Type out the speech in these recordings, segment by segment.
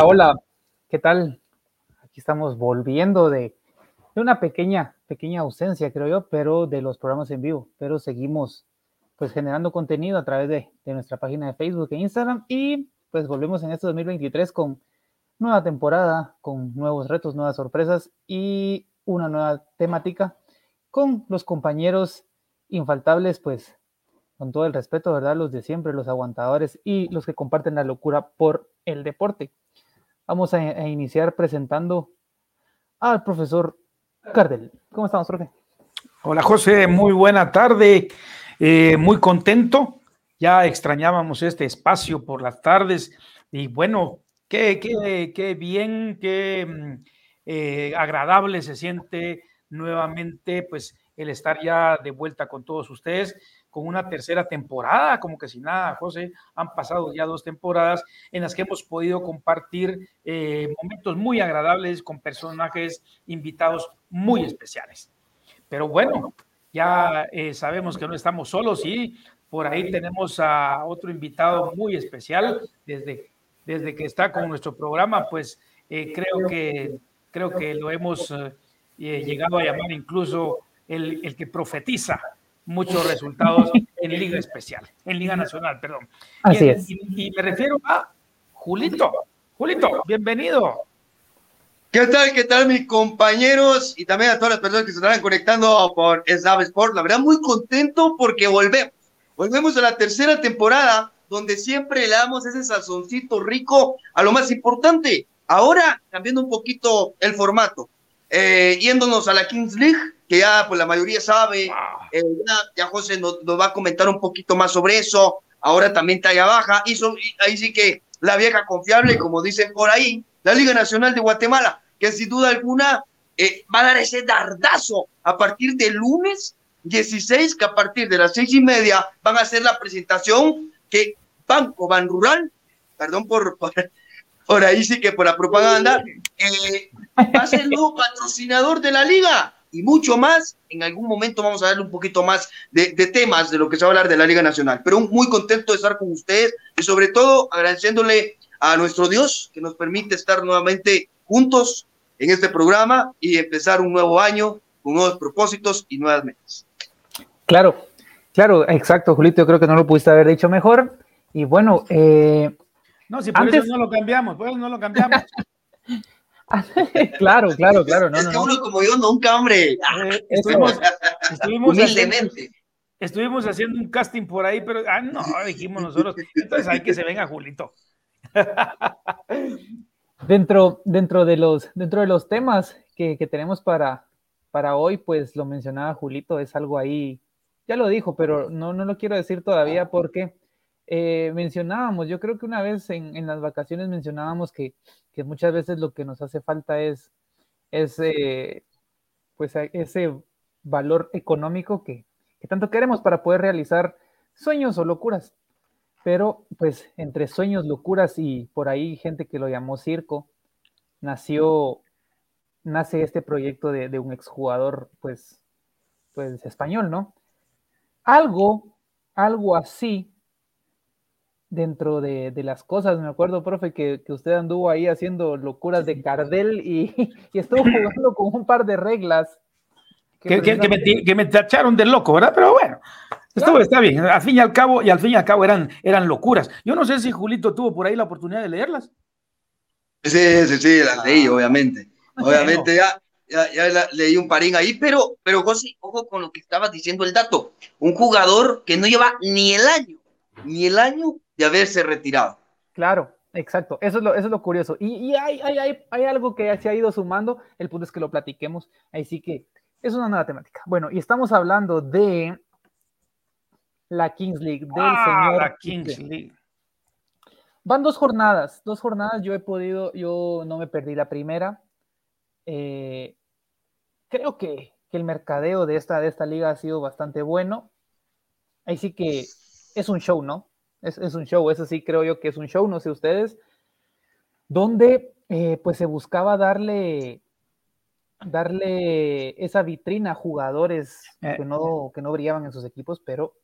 Hola, hola, ¿qué tal? Aquí estamos volviendo de, una pequeña, pequeña ausencia, creo yo, pero de los programas en vivo, pero seguimos pues generando contenido a través de, de nuestra página de Facebook e Instagram y pues volvemos en este 2023 con nueva temporada, con nuevos retos, nuevas sorpresas y una nueva temática con los compañeros infaltables, pues con todo el respeto, ¿verdad? Los de siempre, los aguantadores y los que comparten la locura por el deporte. Vamos a, iniciar presentando al profesor Cardel. ¿Cómo estamos, profe? Hola, José, muy buena tarde. Eh, muy contento. Ya extrañábamos este espacio por las tardes y bueno, qué, qué, qué bien, qué mm, eh, agradable se siente nuevamente, pues el estar ya de vuelta con todos ustedes con una tercera temporada, como que si nada, José, han pasado ya dos temporadas en las que hemos podido compartir eh, momentos muy agradables con personajes invitados muy especiales. Pero bueno, ya eh, sabemos que no estamos solos y por ahí tenemos a otro invitado muy especial desde, desde que está con nuestro programa, pues eh, creo, que, creo que lo hemos llegado a llamar incluso el, el que profetiza muchos resultados en Liga Especial, en Liga Nacional, perdón. Así y, es. Y, me refiero a Julito. Julito, bienvenido. ¿Qué tal, qué tal, mis compañeros? Y también a todas las personas que se estarán conectando por Snap Sport. La verdad, muy contento porque volvemos. Volvemos a la tercera temporada, donde siempre le damos ese sazoncito rico a lo más importante. Ahora, cambiando un poquito el formato, eh, yéndonos a la Kings League, que ya pues la mayoría sabe, eh, ya, José nos, va a comentar un poquito más sobre eso, ahora también talla baja, y, ahí sí que la vieja confiable, como dicen por ahí, la Liga Nacional de Guatemala, que sin duda alguna eh, va a dar ese dardazo a partir del lunes 16, que a partir de las seis y media van a hacer la presentación que Banco Ban Rural, perdón por, por, ahí sí que por la propaganda, eh, va a ser el nuevo patrocinador de la liga y mucho más. En algún momento vamos a darle un poquito más de, temas de lo que se va a hablar de la Liga Nacional. Pero muy contento de estar con ustedes y sobre todo agradeciéndole a nuestro Dios que nos permite estar nuevamente juntos en este programa y empezar un nuevo año con nuevos propósitos y nuevas metas. Claro, claro, exacto, Julito, yo creo que no lo pudiste haber dicho mejor. Y bueno, eh, no, si por antes... eso no lo cambiamos, por eso no lo cambiamos. claro, claro, claro. No, es que uno como yo nunca, hombre. Eh, estuvimos, estuvimos, haciendo, un casting por ahí, pero ah, no, dijimos nosotros. Entonces hay que se venga Julito. dentro, dentro, de los, dentro de los temas que, tenemos para, para hoy, pues lo mencionaba Julito, es algo ahí, ya lo dijo, pero no, no lo quiero decir todavía porque eh, mencionábamos, yo creo que una vez en, las vacaciones mencionábamos que muchas veces lo que nos hace falta es ese, pues, ese valor económico que, tanto queremos para poder realizar sueños o locuras. Pero pues entre sueños, locuras y por ahí gente que lo llamó circo, nació, nace este proyecto de, de un exjugador pues, pues español, ¿no? Algo, algo así dentro de, las cosas. Me acuerdo, profe, que, usted anduvo ahí haciendo locuras de Cardel y, estuvo jugando con un par de reglas. Que, que, me, tacharon de loco, ¿verdad? Pero bueno, esto está bien. Al fin y al cabo, y al fin y al cabo eran, eran locuras. Yo no sé si Julito tuvo por ahí la oportunidad de leerlas. Sí, sí, sí, las leí, ah. obviamente. Obviamente ya, ya, leí un parín ahí, pero, pero José, ojo con lo que estabas diciendo el dato. Un jugador que no lleva ni el año, ni el año de haberse retirado. Claro, exacto. Eso es lo, eso es lo curioso. Y, hay, hay, hay, algo que se ha ido sumando. El punto es que lo platiquemos. Ahí sí que es una nueva temática. Bueno, y estamos hablando de la Kings League, del ah, señor. La Kings League. Van dos jornadas, dos jornadas. Yo he podido, yo no me perdí la primera. Eh, creo que, que, el mercadeo de esta, de esta liga ha sido bastante bueno. Ahí sí que es un show, ¿no? Es, un show, eso sí creo yo que es un show, no sé ustedes, donde eh, pues se buscaba darle, darle esa vitrina a jugadores eh. que, no, que no brillaban en sus equipos, pero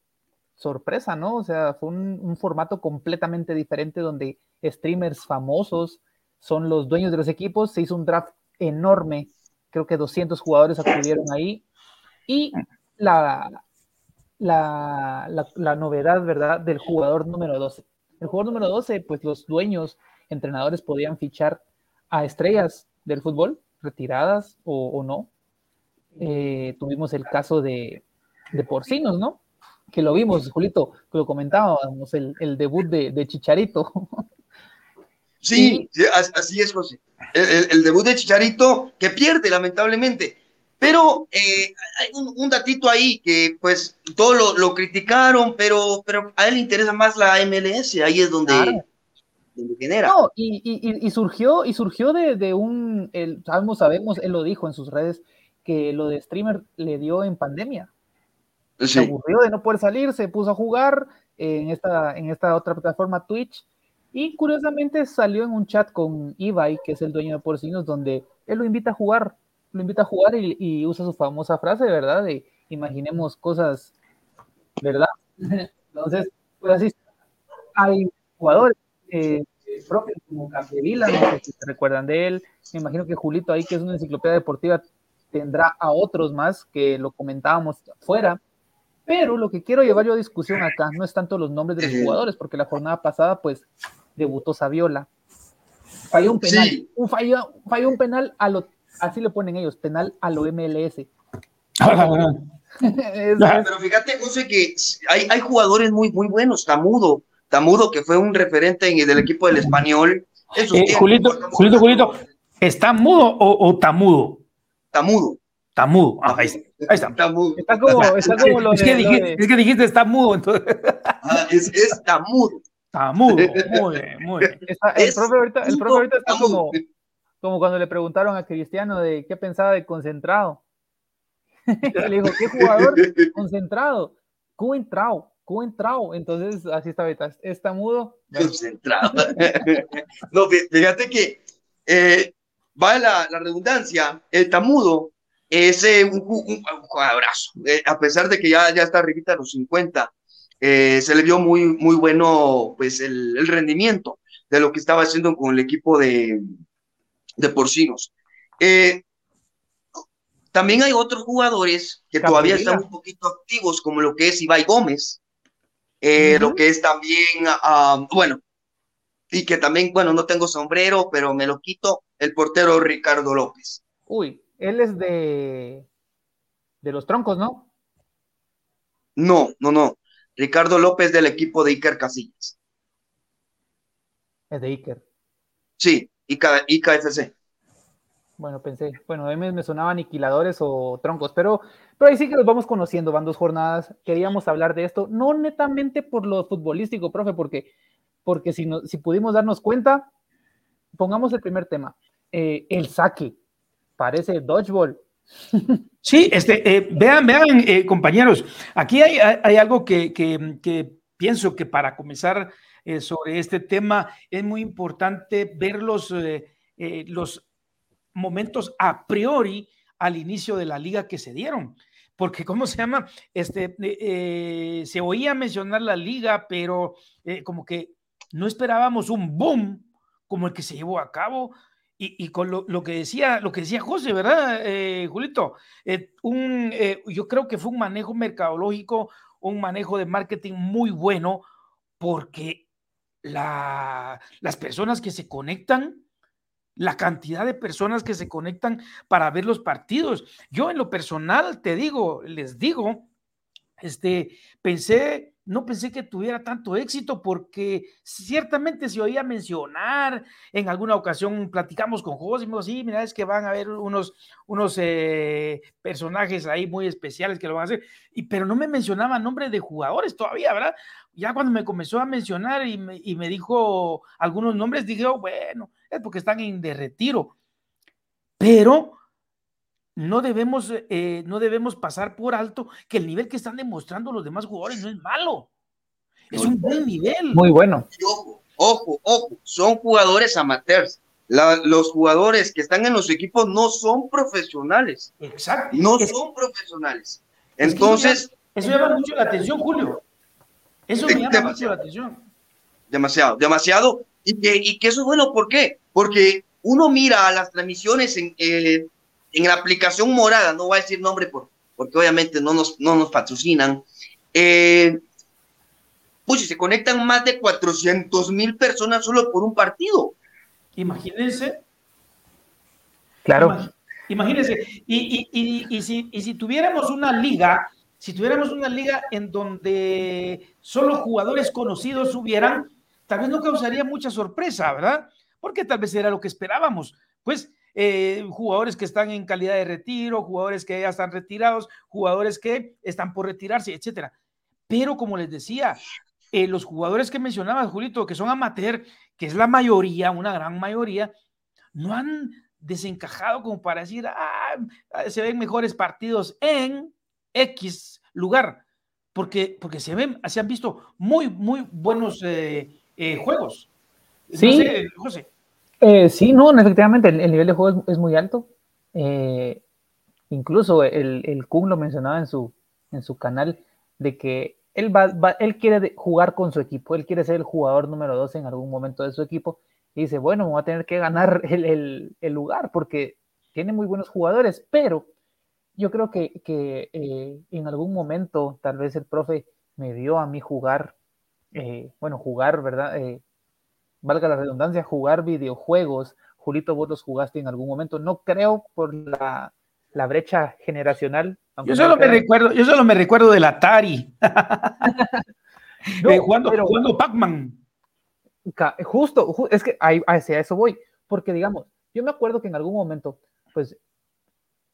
sorpresa, ¿no? O sea, fue un, formato completamente diferente donde streamers famosos son los dueños de los equipos, se hizo un draft enorme, creo que 200 jugadores acudieron ahí, y la, la, la, novedad, ¿verdad?, del jugador número 12. El jugador número 12, pues los dueños, entrenadores podían fichar a estrellas del fútbol, retiradas o, no. Eh, tuvimos el caso de, de Porcinos, ¿no? Que lo vimos, Julito, que lo comentábamos, el, el debut de, de Chicharito. Sí, así es, José. El, debut de Chicharito que pierde, lamentablemente. Pero eh, hay un, datito ahí que, pues, todos lo, criticaron, pero, pero a él le interesa más la MLS. Ahí es donde, genera. No, y, surgió, y surgió de, un. El, sabemos, sabemos, él lo dijo en sus redes, que lo de streamer le dio en pandemia. Se aburrió de no poder salir, se puso a jugar en esta, en esta otra plataforma Twitch y curiosamente salió en un chat con Ibai, que es el dueño de Porcinos, donde él lo invita a jugar, lo invita a jugar y, usa su famosa frase, ¿verdad? De imaginemos cosas, ¿verdad? Entonces, pues así, hay jugadores eh, propios como Capdevila, no sé si se recuerdan de él, me imagino que Julito ahí, que es una enciclopedia deportiva, tendrá a otros más que lo comentábamos afuera, pero lo que quiero llevar yo a discusión acá no es tanto los nombres de los jugadores, porque la jornada pasada, pues, debutó Saviola. Falló un penal. Un falló, falló, un penal a lo, así le ponen ellos, penal a lo MLS. Pero fíjate, José, que hay, hay jugadores muy, muy buenos. Tamudo, Tamudo, que fue un referente en, del equipo del español. Eh, Julito, Julito, Julito, ¿está mudo o, o tamudo? Tamudo. Tamudo. Ah, ahí está. Ahí está. Tamudo. Está como, está como lo es, que dijiste, es que dijiste está mudo. Entonces. Ah, es, es tamudo. Está mudo, muy bien, muy bien. el, profe ahorita, el profe ahorita está como, como cuando le preguntaron a Cristiano de qué pensaba de concentrado. le dijo, ¿qué jugador concentrado? Coentrao, coentrao. Entonces, así está ahorita. Está mudo. Concentrado. no, fíjate que eh, va la, redundancia, el tamudo es eh, un, un. Eh, a pesar de que ya, ya está arribita a los 50, eh, se le vio muy, muy bueno pues el, rendimiento de lo que estaba haciendo con el equipo de, de porcinos. Eh, también hay otros jugadores que todavía están un poquito activos, como lo que es Ibai Gómez, eh, lo que es también, ah, bueno, y que también, bueno, no tengo sombrero, pero me lo quito, el portero Ricardo López. Uy, él es de, de los troncos, ¿no? No, no, no. Ricardo López del equipo de Iker Casillas. Es de Iker. Sí, Ica, FC. Bueno, pensé, bueno, a mí me sonaban aniquiladores o troncos, pero, pero ahí sí que los vamos conociendo, van dos jornadas, queríamos hablar de esto, no netamente por lo futbolístico, profe, porque, porque si, no, si pudimos darnos cuenta, pongamos el primer tema, eh, el saque, parece dodgeball, Sí, este, eh, vean, vean, eh, compañeros, aquí hay, algo que, pienso que para comenzar eh, sobre este tema es muy importante ver los, los momentos a priori al inicio de la liga que se dieron. Porque, ¿cómo se llama? Este, se oía mencionar la liga, pero como que no esperábamos un boom como el que se llevó a cabo y, con lo, que decía, lo que decía José, ¿verdad, eh, Julito? Eh, un, eh, yo creo que fue un manejo mercadológico, un manejo de marketing muy bueno, porque la, las personas que se conectan, la cantidad de personas que se conectan para ver los partidos. Yo en lo personal te digo, les digo, este, pensé no pensé que tuviera tanto éxito porque ciertamente se oía mencionar, en alguna ocasión platicamos con José y me dijo, sí, mira, es que van a haber unos, unos eh, personajes ahí muy especiales que lo van a hacer, y, pero no me mencionaba nombre de jugadores todavía, ¿verdad? Ya cuando me comenzó a mencionar y me, y me dijo algunos nombres, dije, oh, bueno, es porque están en de retiro, pero no debemos, eh, no debemos pasar por alto que el nivel que están demostrando los demás jugadores no es malo. Es un buen nivel. Muy bueno. ojo, ojo, ojo, son jugadores amateurs. los jugadores que están en los equipos no son profesionales. Exacto. No son profesionales. Entonces. eso llama mucho la atención, Julio. Eso me llama mucho la atención. Demasiado, demasiado. Y que, y que eso es bueno, ¿por qué? porque uno mira las transmisiones en, eh, en la aplicación morada, no voy a decir nombre por, porque obviamente no nos, no nos patrocinan, eh, pues se conectan más de 400 mil personas solo por un partido. Imagínense. Claro. Imagínense. Y, y, y, si, y si tuviéramos una liga, si tuviéramos una liga en donde solo jugadores conocidos hubieran, tal vez no causaría mucha sorpresa, ¿verdad? Porque tal vez era lo que esperábamos. Pues eh, jugadores que están en calidad de retiro, jugadores que ya están retirados, jugadores que están por retirarse, etcétera. Pero como les decía, eh, los jugadores que mencionabas, Julito, que son amateur, que es la mayoría, una gran mayoría, no han desencajado como para decir, ah, se ven mejores partidos en X lugar, porque, porque se ven, se han visto muy, muy buenos eh, eh, juegos. Sí, José. Sí, no, efectivamente, el, nivel de juego es, muy alto. incluso el, el Kun lo mencionaba en su, en su canal, de que él, va, él quiere jugar con su equipo, él quiere ser el jugador número dos en algún momento de su equipo y dice, bueno, voy a tener que ganar el, lugar porque tiene muy buenos jugadores, pero yo creo que, eh, en algún momento tal vez el profe me dio a mí jugar, eh, bueno, jugar, ¿verdad? Eh, valga la redundancia, jugar videojuegos. Julito, vos los jugaste en algún momento. No creo por la, la brecha generacional, yo solo, me recuerdo, yo solo me recuerdo del Atari. Eh, jugando, Pac-Man. Justo, es que hacia eso voy. Porque, digamos, yo me acuerdo que en algún momento, pues,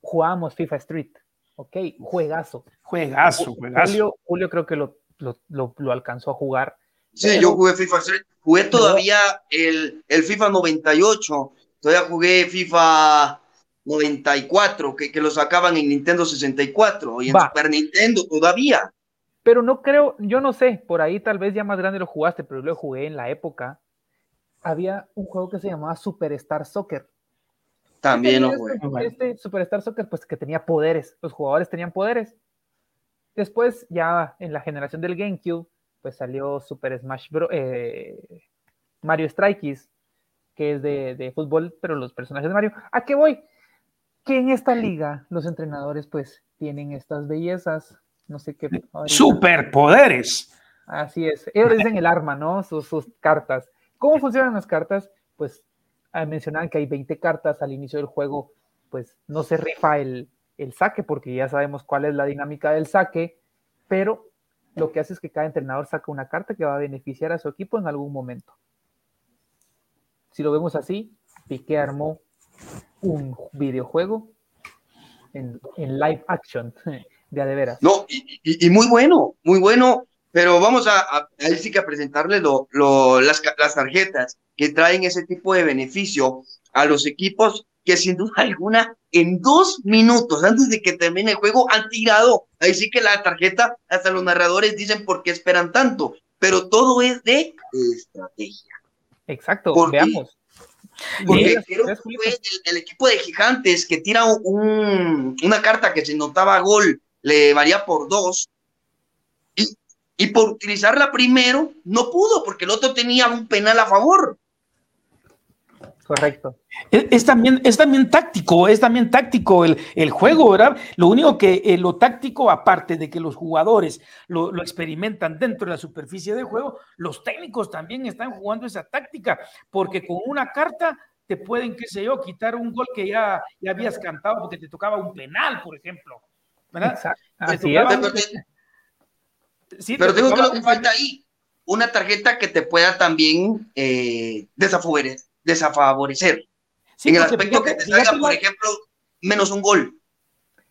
jugábamos FIFA Street. Ok, juegazo. Juegazo, juegazo. Julio, creo que lo, lo, alcanzó a jugar. Sí, yo jugué FIFA Street. Jugué todavía el, el FIFA 98. Todavía jugué FIFA 94, que, que lo sacaban en Nintendo 64 y en Super Nintendo todavía. Pero no creo, yo no sé, por ahí tal vez ya más grande lo jugaste, pero yo lo jugué en la época. Había un juego que se llamaba Superstar Soccer. También lo jugué. Este, Superstar Soccer, pues que tenía poderes, los jugadores tenían poderes. Después, ya en la generación del GameCube, pues salió Super Smash Bros. Eh, Mario Strikes, que es de, de, fútbol, pero los personajes de Mario. ¿A qué voy? que en esta liga los entrenadores pues tienen estas bellezas, no sé qué. Superpoderes. Así es. Ellos dicen el arma, ¿no? Sus, cartas. ¿Cómo funcionan las cartas? Pues ah, mencionaban que hay 20 cartas al inicio del juego, pues no se rifa el, el saque porque ya sabemos cuál es la dinámica del saque, pero lo que hace es que cada entrenador saca una carta que va a beneficiar a su equipo en algún momento. Si lo vemos así, Piqué armó un videojuego en, live action, de a de. No, y, muy bueno, muy bueno, pero vamos a, a, sí que a presentarle lo, las, las tarjetas que traen ese tipo de beneficio a los equipos que sin duda alguna en dos minutos antes de que termine el juego han tirado. Ahí sí que la tarjeta, hasta los narradores dicen por qué esperan tanto, pero todo es de estrategia. Exacto, veamos. Porque fue el, equipo de Gigantes que tira un, una carta que se notaba gol, le varía por dos. Y, y por utilizarla primero, no pudo, porque el otro tenía un penal a favor. Correcto. Es, también, es también táctico, es también táctico el, el juego, ¿verdad? Lo único que eh, lo táctico, aparte de que los jugadores lo, lo, experimentan dentro de la superficie del juego, los técnicos también están jugando esa táctica, porque con una carta te pueden, qué sé yo, quitar un gol que ya, ya habías cantado porque te tocaba un penal, por ejemplo. ¿verdad? Así es. Sí, pero tengo que lo que falta ahí, una tarjeta que te pueda también eh, desafavorecer desafavorecer. en el aspecto que te salga, por ejemplo, menos un gol.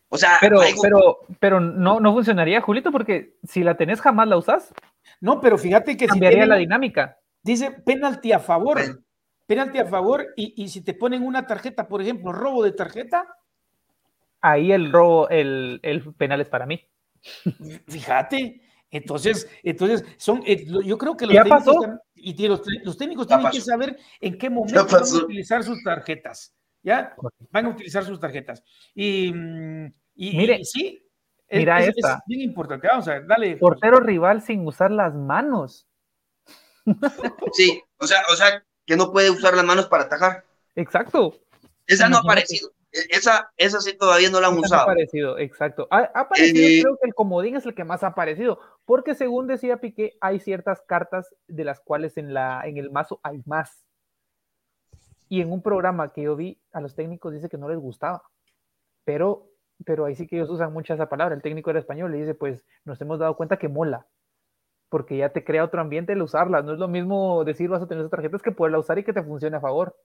O sea, pero, pero, pero no, no funcionaría, Julito, porque si la tenés jamás la usas. No, pero fíjate que cambiaría la dinámica. Dice penalti a favor. Penalti a favor, y, y, si te ponen una tarjeta, por ejemplo, robo de tarjeta. Ahí el robo, el, el penal es para mí. Fíjate, entonces, entonces son, eh, yo creo que los técnicos, y los, técnicos tienen que saber en qué momento van a utilizar sus tarjetas. ¿Ya? Van a utilizar sus tarjetas. Y, y, Mire, sí, mira es, esta. bien importante. Vamos a ver, dale. Portero rival sin usar las manos. Sí, o sea, o sea, que no puede usar las manos para atajar. Exacto. Esa no ha aparecido. E, esa, esa sí todavía no la han usado. Ha aparecido, exacto. Ha, aparecido, eh, creo que el comodín es el que más ha aparecido, porque según decía Piqué, hay ciertas cartas de las cuales en, la, en el mazo hay más. Y en un programa que yo vi, a los técnicos dice que no les gustaba. Pero, pero ahí sí que ellos usan mucho esa palabra. El técnico era español, le dice, pues nos hemos dado cuenta que mola. Porque ya te crea otro ambiente el usarla. No es lo mismo decir vas a tener esas tarjetas que poderla usar y que te funcione a favor.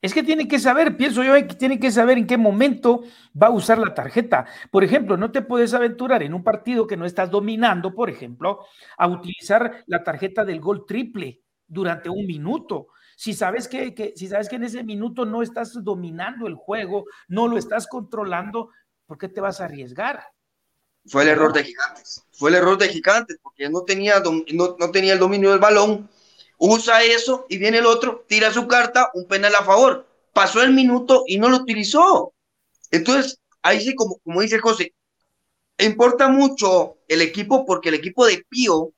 Es que tiene que saber, pienso yo, que tiene que saber en qué momento va a usar la tarjeta. Por ejemplo, no te puedes aventurar en un partido que no estás dominando, por ejemplo, a utilizar la tarjeta del gol triple durante un minuto si sabes que, si sabes que en ese minuto no estás dominando el juego, no lo estás controlando, ¿por qué te vas a arriesgar? Fue el error de Gigantes. Fue el error de Gigantes porque no tenía, no, no tenía el dominio del balón. Usa eso y viene el otro, tira su carta, un penal a favor. Pasó el minuto y no lo utilizó. Entonces, ahí sí, como, como dice José, importa mucho el equipo porque el equipo de Pío,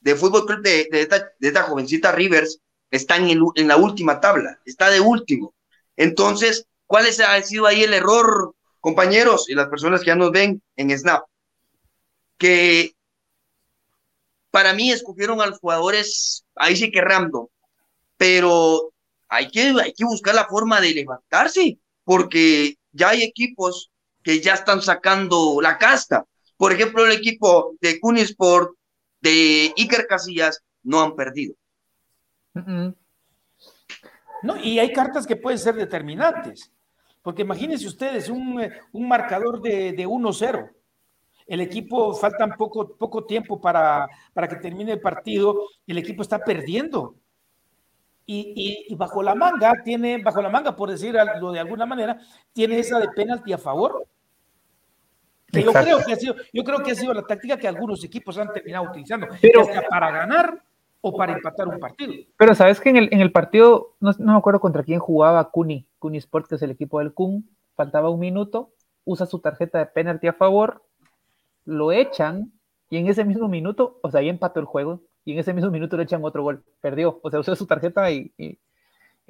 de Fútbol Club de, esta, de esta jovencita Rivers, está en, en la última tabla, está de último. Entonces, ¿cuál es, ha sido ahí el error, compañeros y las personas que ya nos ven en Snap? Que para mí escogieron a los jugadores, ahí sí que random, pero hay que, hay que buscar la forma de levantarse, porque ya hay equipos que ya están sacando la casta. Por ejemplo, el equipo de Cunisport, de Iker Casillas, no han perdido. No, y hay cartas que pueden ser determinantes, porque imagínense ustedes un, un marcador de, de 1-0. El equipo faltan poco, poco tiempo para, para que termine el partido, el equipo está perdiendo. Y, y, bajo la manga, tiene, bajo la manga, por decirlo de alguna manera, tiene esa de penalti a favor. yo creo, que ha sido, yo creo que ha sido la táctica que algunos equipos han terminado utilizando. Pero para ganar o para empatar un partido. Pero sabes que en el, en el partido, no, no, me acuerdo contra quién jugaba Cuni, Cuni Sport, que es el equipo del Kun, faltaba un minuto, usa su tarjeta de penalti a favor, lo echan y en ese mismo minuto, o sea, ahí empató el juego y en ese mismo minuto le echan otro gol, perdió, o sea, usó su tarjeta y, y,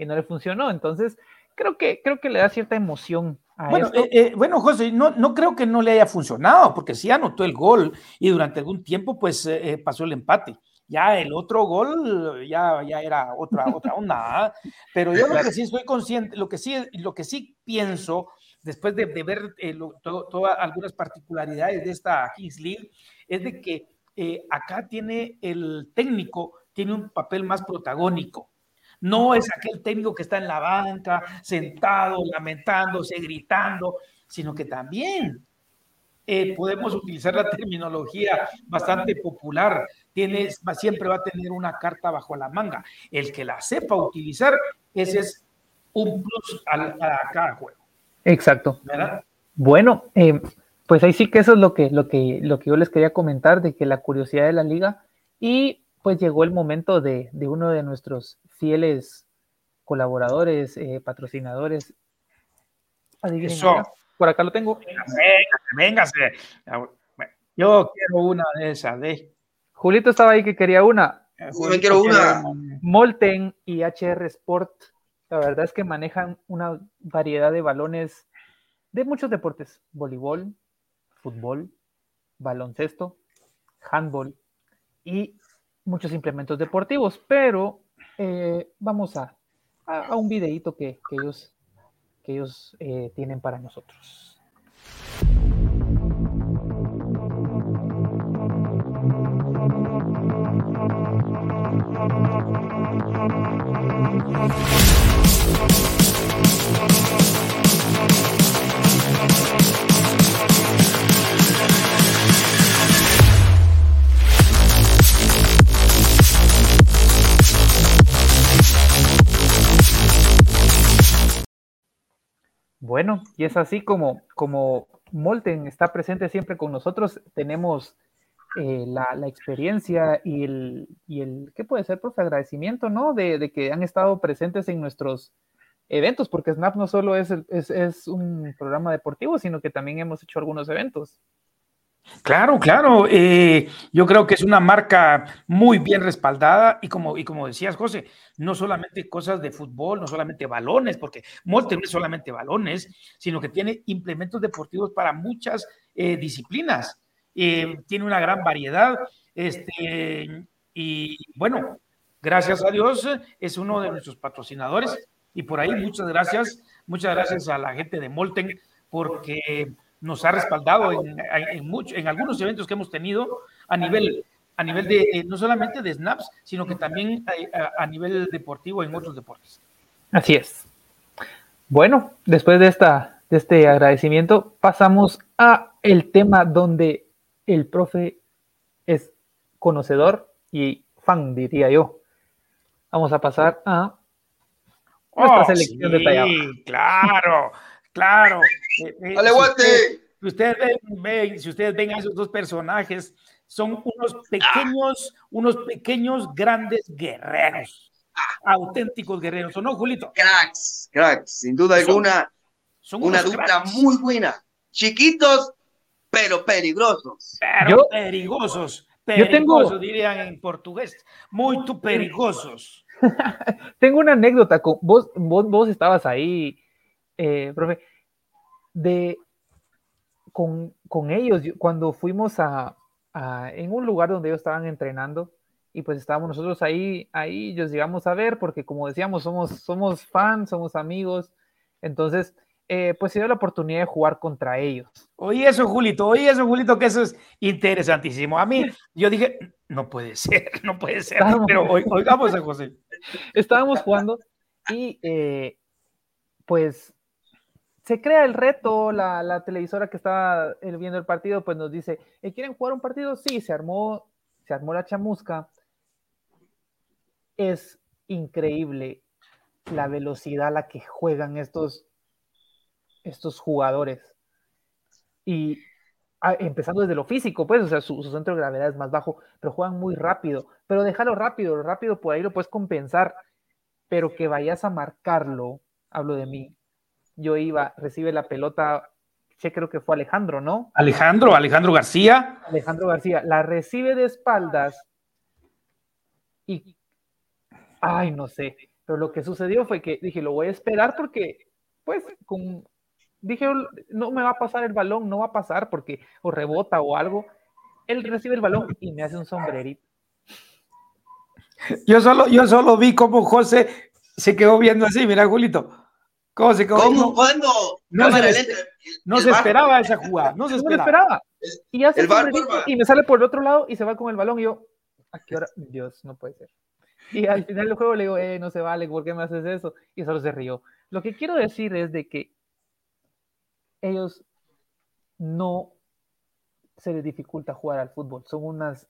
no le funcionó. Entonces, creo que, creo que le da cierta emoción a bueno, esto. Eh, eh, bueno, José, no, no creo que no le haya funcionado, porque sí anotó el gol y durante algún tiempo, pues eh, pasó el empate ya el otro gol ya, ya era otra, otra onda, ¿ah? pero yo lo que sí estoy consciente, lo que sí, lo que sí pienso, después de, de ver eh, todas algunas particularidades de esta Kings League, es de que eh, acá tiene el técnico, tiene un papel más protagónico. No es aquel técnico que está en la banca, sentado, lamentándose, gritando, sino que también eh, podemos utilizar la terminología bastante popular, tiene, siempre va a tener una carta bajo la manga. El que la sepa utilizar, ese es un plus a, cada juego. Exacto. Bueno, eh, pues ahí sí que eso es lo que, lo, que, lo que yo les quería comentar, de que la curiosidad de la liga, y pues llegó el momento de, de uno de nuestros fieles colaboradores, eh, patrocinadores. Eso. Por acá lo tengo. Véngase, véngase. Yo quiero una de esas. De... Julito estaba ahí que quería una. Yo quiero una. Molten y HR Sport, la verdad es que manejan una variedad de balones de muchos deportes: voleibol, fútbol, baloncesto, handball y muchos implementos deportivos. Pero eh, vamos a, a, un videito que, que ellos que ellos eh, tienen para nosotros. Bueno, y es así como, como Molten está presente siempre con nosotros, tenemos eh, la, experiencia y el, y el, ¿qué puede ser, profe? Agradecimiento, ¿no? De, de, que han estado presentes en nuestros eventos, porque Snap no solo es, es, un programa deportivo, sino que también hemos hecho algunos eventos. Claro, claro. Eh, yo creo que es una marca muy bien respaldada y como, y como decías, José, no solamente cosas de fútbol, no solamente balones, porque Molte no es solamente balones, sino que tiene implementos deportivos para muchas eh, disciplinas. Eh, tiene una gran variedad. Este, y bueno, gracias a Dios es uno de nuestros patrocinadores. Y por ahí muchas gracias, muchas gracias a la gente de Molten, porque nos ha respaldado en, en, en algunos eventos que hemos tenido a nivel, a nivel de, no solamente de snaps, sino que también a, a, nivel deportivo en otros deportes. Así es. Bueno, después de, esta, de este agradecimiento, pasamos a el tema donde el profe es conocedor y fan, diría yo. Vamos a pasar a nuestra oh, selección sí, detallada. Claro, claro. Eh, eh, ¡Ale, guate! Si ustedes, ven, si ustedes ven a esos dos personajes, son unos pequeños, unos pequeños grandes guerreros, auténticos guerreros, ¿o no, Julito? Cracks, cracks, sin duda alguna. Son una dupla muy buena. Chiquitos, pero peligrosos. Pero peligrosos. Peligrosos, yo tengo... dirían en portugués. Muy perigosos. tengo una anécdota. Con, vos, vos, vos estabas ahí, eh, profe de con, con ellos, cuando fuimos a, a, en un lugar donde ellos estaban entrenando, y pues estábamos nosotros ahí, ahí ellos llegamos a ver, porque como decíamos, somos, somos fans, somos amigos, entonces, eh, pues se dio la oportunidad de jugar contra ellos. Oye eso, Julito, oye eso, Julito, que eso es interesantísimo. A mí, yo dije, no puede ser, no puede ser, estábamos, pero oigamos a José. Estábamos jugando y eh, pues se crea el reto, la, televisora que estaba eh, viendo el partido, pues nos dice, ¿Eh, ¿quieren jugar un partido? Sí, se armó, se armó la chamusca. Es increíble la velocidad a la que juegan estos, estos jugadores. Y ah, empezando desde lo físico, pues, o sea, su, su, centro de gravedad es más bajo, pero juegan muy rápido. Pero déjalo rápido, rápido por ahí lo puedes compensar, pero que vayas a marcarlo, hablo de mí, yo iba, recibe la pelota, che, creo que fue Alejandro, ¿no? Alejandro, Alejandro García. Alejandro García, la recibe de espaldas y, ay, no sé, pero lo que sucedió fue que dije, lo voy a esperar porque, pues, con, dije, no me va a pasar el balón, no va a pasar porque o rebota o algo. Él recibe el balón y me hace un sombrerito. Yo solo, yo solo vi cómo José se quedó viendo así, mira, Julito. ¿Cómo se ¿Cómo? ¿Cuándo? No, se, no se esperaba esa jugada. No se esperaba. esperaba. Y, hace el bar, y me sale por el otro lado y se va con el balón y yo, ¿a qué hora? Dios, no puede ser. Y al final del juego le digo, eh, no se vale, ¿por qué me haces eso? Y solo se rió. Lo que quiero decir es de que ellos no se les dificulta jugar al fútbol. Son unas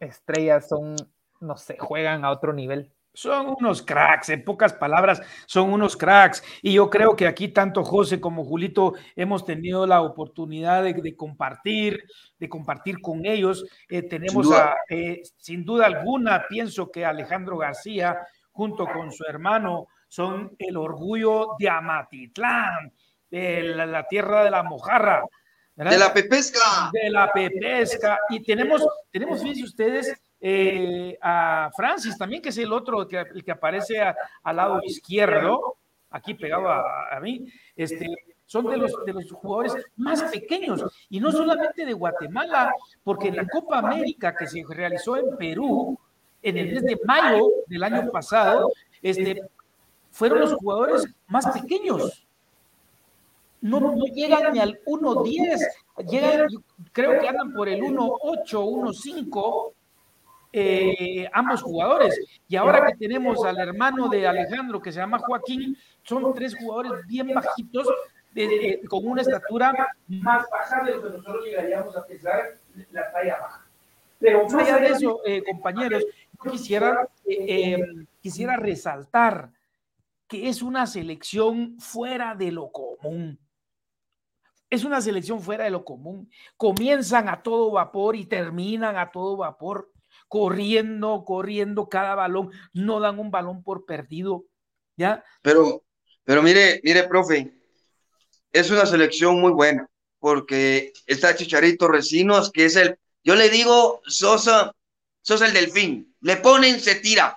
estrellas, son, no sé, juegan a otro nivel. Son unos cracks, en pocas palabras, son unos cracks. Y yo creo que aquí tanto José como Julito hemos tenido la oportunidad de, de compartir, de compartir con ellos. Eh, tenemos, sin duda. A, eh, sin duda alguna, pienso que Alejandro García, junto con su hermano, son el orgullo de Amatitlán, de la, la tierra de la mojarra. ¿verdad? De la pepesca. De la pepesca. Y tenemos, tenemos, fíjense ustedes, eh, a Francis también, que es el otro que, el que aparece al lado izquierdo, aquí pegado a, a mí, este, son de los, de los jugadores más pequeños, y no solamente de Guatemala, porque en la Copa América que se realizó en Perú, en el mes de mayo del año pasado, este, fueron los jugadores más pequeños. No, no llegan ni al 1-10, llegan, creo que andan por el 1-8, 1-5, eh, ambos jugadores. Y ahora que tenemos al hermano de Alejandro, que se llama Joaquín, son tres jugadores bien bajitos, de, de, con una estatura más baja de lo que nosotros llegaríamos a pensar la talla baja. Pero más allá de eso, eh, compañeros, yo quisiera, eh, quisiera resaltar que es una selección fuera de lo común. Es una selección fuera de lo común. Comienzan a todo vapor y terminan a todo vapor corriendo, corriendo cada balón, no dan un balón por perdido, ¿ya? Pero, pero mire, mire, profe, es una selección muy buena, porque está Chicharito Recinos, que es el, yo le digo, Sosa, Sosa el delfín, le ponen, se tira.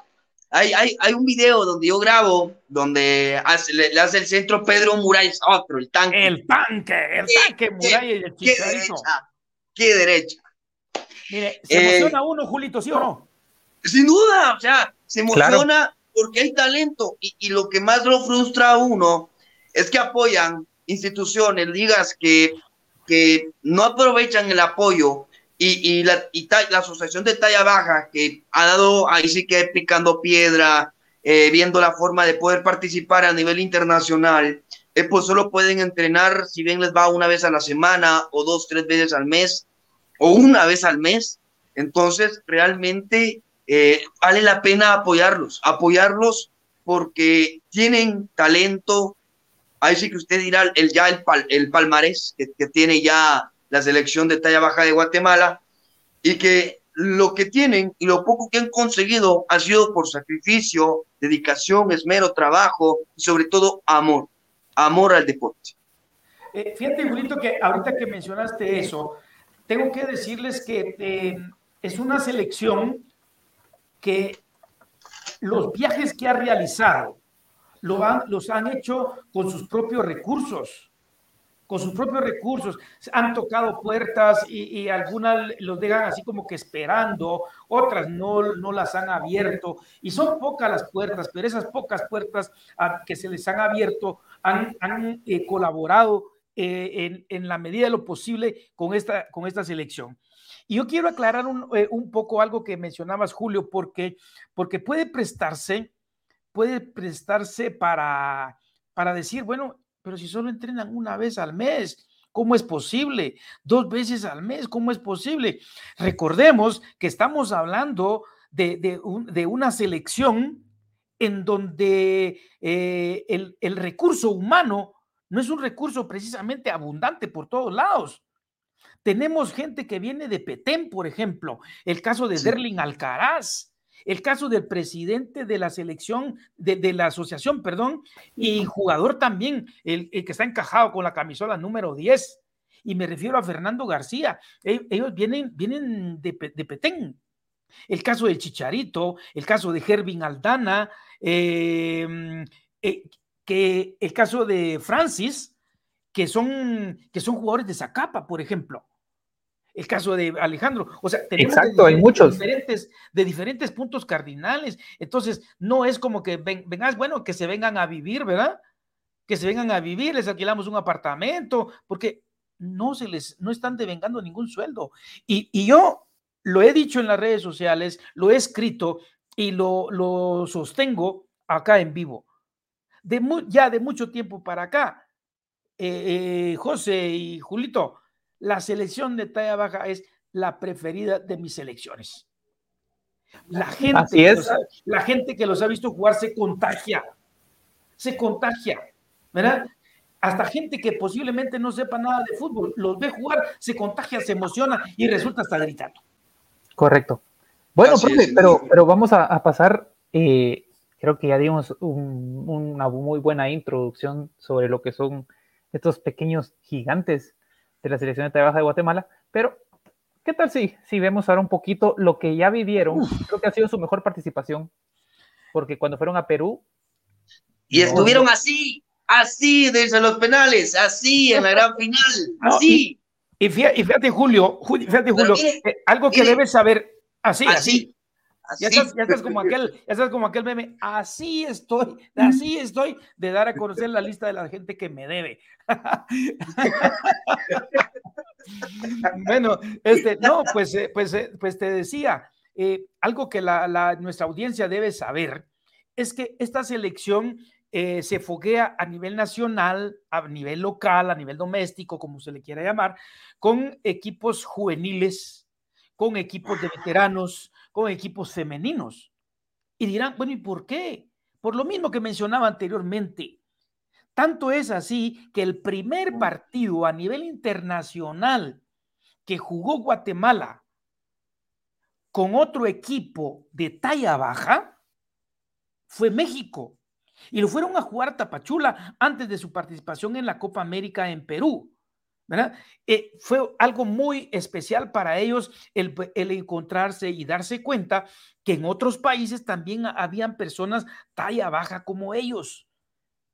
Hay, hay, hay un video donde yo grabo, donde le, hace el centro Pedro Muray, otro, el tanque. El tanque, el tanque Muray y el Chicharito. Qué derecha, qué derecha. Mire, ¿se eh, emociona uno, Julito, sí o no? Sin duda, o sea, se emociona porque hay talento y, y, lo que más lo frustra a uno es que apoyan instituciones, ligas que, que no aprovechan el apoyo y, y, la, y la asociación de talla baja que ha dado ahí sí que picando piedra, eh, viendo la forma de poder participar a nivel internacional, eh, pues solo pueden entrenar si bien les va una vez a la semana o dos, tres veces al mes o una vez al mes. Entonces, realmente eh, vale la pena apoyarlos, apoyarlos porque tienen talento. Ahí sí que usted dirá el, ya el, el palmarés que, que, tiene ya la selección de talla baja de Guatemala y que lo que tienen y lo poco que han conseguido ha sido por sacrificio, dedicación, esmero, trabajo y sobre todo amor, amor al deporte. Eh, fíjate, Julito, que ahorita que mencionaste eso, tengo que decirles que eh, es una selección que los viajes que ha realizado lo han, los han hecho con sus propios recursos, con sus propios recursos. Han tocado puertas y, algunas los dejan así como que esperando, otras no, no las han abierto. Y son pocas las puertas, pero esas pocas puertas que se les han abierto han, eh, colaborado eh, en, la medida de lo posible con esta, con esta selección. Y yo quiero aclarar eh, un, poco algo que mencionabas, Julio, porque, porque puede prestarse, puede prestarse para, para decir, bueno, pero si solo entrenan una vez al mes, ¿cómo es posible? Dos veces al mes, ¿cómo es posible? Recordemos que estamos hablando de, una selección en donde eh, el, el recurso humano no es un recurso precisamente abundante por todos lados. Tenemos gente que viene de Petén, por ejemplo, el caso de Derling Alcaraz, el caso del presidente de la selección, de, la asociación, perdón, y jugador también, el, que está encajado con la camisola número 10. Y me refiero a Fernando García. E, ellos vienen, vienen de, Petén. El caso del Chicharito, el caso de Gervin Aldana, em, eh, que el caso de Francis, que son, que son jugadores de Zacapa, por ejemplo el caso de Alejandro. O sea, tenemos Exacto, hay muchos. Diferentes, de diferentes puntos cardinales. Entonces, no es como que vengas, bueno, que se vengan a vivir, ¿verdad? Que se vengan a vivir, les alquilamos un apartamento, porque no se les, no están devengando ningún sueldo. Y, y yo lo he dicho en las redes sociales, lo he escrito y lo, lo sostengo acá en vivo. De ya de mucho tiempo para acá, eh, eh, José y Julito, la selección de talla baja es la preferida de mis selecciones. La gente, Así es. la gente que los ha visto jugar se contagia, se contagia, ¿verdad? Hasta gente que posiblemente no sepa nada de fútbol, los ve jugar, se contagia, se emociona y resulta hasta gritando. Correcto. Bueno, profe, pero, pero vamos a, pasar, eh, creo que ya dimos una muy buena introducción sobre lo que son estos pequeños gigantes de la selección de trabajo de Guatemala, pero ¿qué tal si, si vemos ahora un poquito lo que ya vivieron? Creo que ha sido su mejor participación, porque cuando fueron a Perú... Y estuvieron así, así desde los penales, así en la gran final, así. y, fíjate, Julio, fíjate, Julio, eh, algo que debes saber, así, así. Ya estás, ya estás, como aquel, ya estás como aquel meme, así estoy, así estoy de dar a conocer la lista de la gente que me debe. bueno, este, no, pues, eh, pues, eh, pues te decía, eh, algo que la, nuestra audiencia debe saber es que esta selección se foguea a nivel nacional, a nivel local, a nivel doméstico, como se le quiera llamar, con equipos juveniles, con equipos de veteranos, con equipos femeninos. Y dirán, bueno, ¿y por qué? Por lo mismo que mencionaba anteriormente. Tanto es así que el primer partido a nivel internacional que jugó Guatemala con otro equipo de talla baja fue México. Y lo fueron a jugar Tapachula antes de su participación en la Copa América en Perú. ¿Verdad? Eh, fue algo muy especial para ellos el, el, encontrarse y darse cuenta que en otros países también habían personas talla baja como ellos.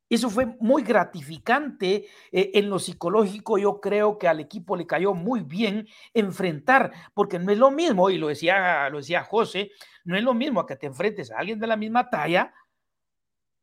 Eso fue muy gratificante eh, en lo psicológico. Yo creo que al equipo le cayó muy bien enfrentar, porque no es lo mismo, y lo decía, lo decía José, no es lo mismo que te enfrentes a alguien de la misma talla,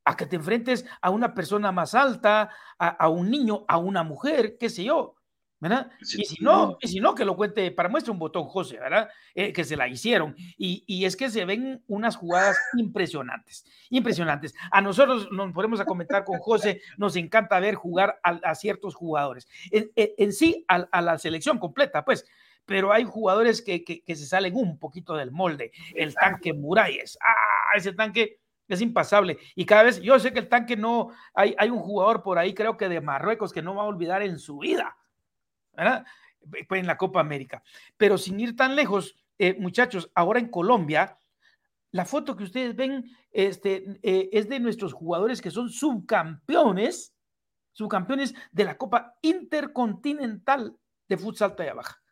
a que te enfrentes a una persona más alta, a, a un niño, a una mujer, qué sé yo. ¿verdad? y si no, y si no, que lo cuente para muestra un botón, José, ¿verdad? Eh, que se la hicieron. Y, y, es que se ven unas jugadas impresionantes, impresionantes. A nosotros nos ponemos a comentar con José, nos encanta ver jugar a, a ciertos jugadores. En, en, en sí, a, a, la selección completa, pues. Pero hay jugadores que, que, que, se salen un poquito del molde. El tanque Muralles, ah, ese tanque es impasable. Y cada vez, yo sé que el tanque no, hay, hay un jugador por ahí, creo que de Marruecos, que no va a olvidar en su vida ¿verdad? En la Copa América. Pero sin ir tan lejos, eh, muchachos, ahora en Colombia, la foto que ustedes ven este, eh, es de nuestros jugadores que son subcampeones, subcampeones de la Copa Intercontinental de Futsal Talla Baja.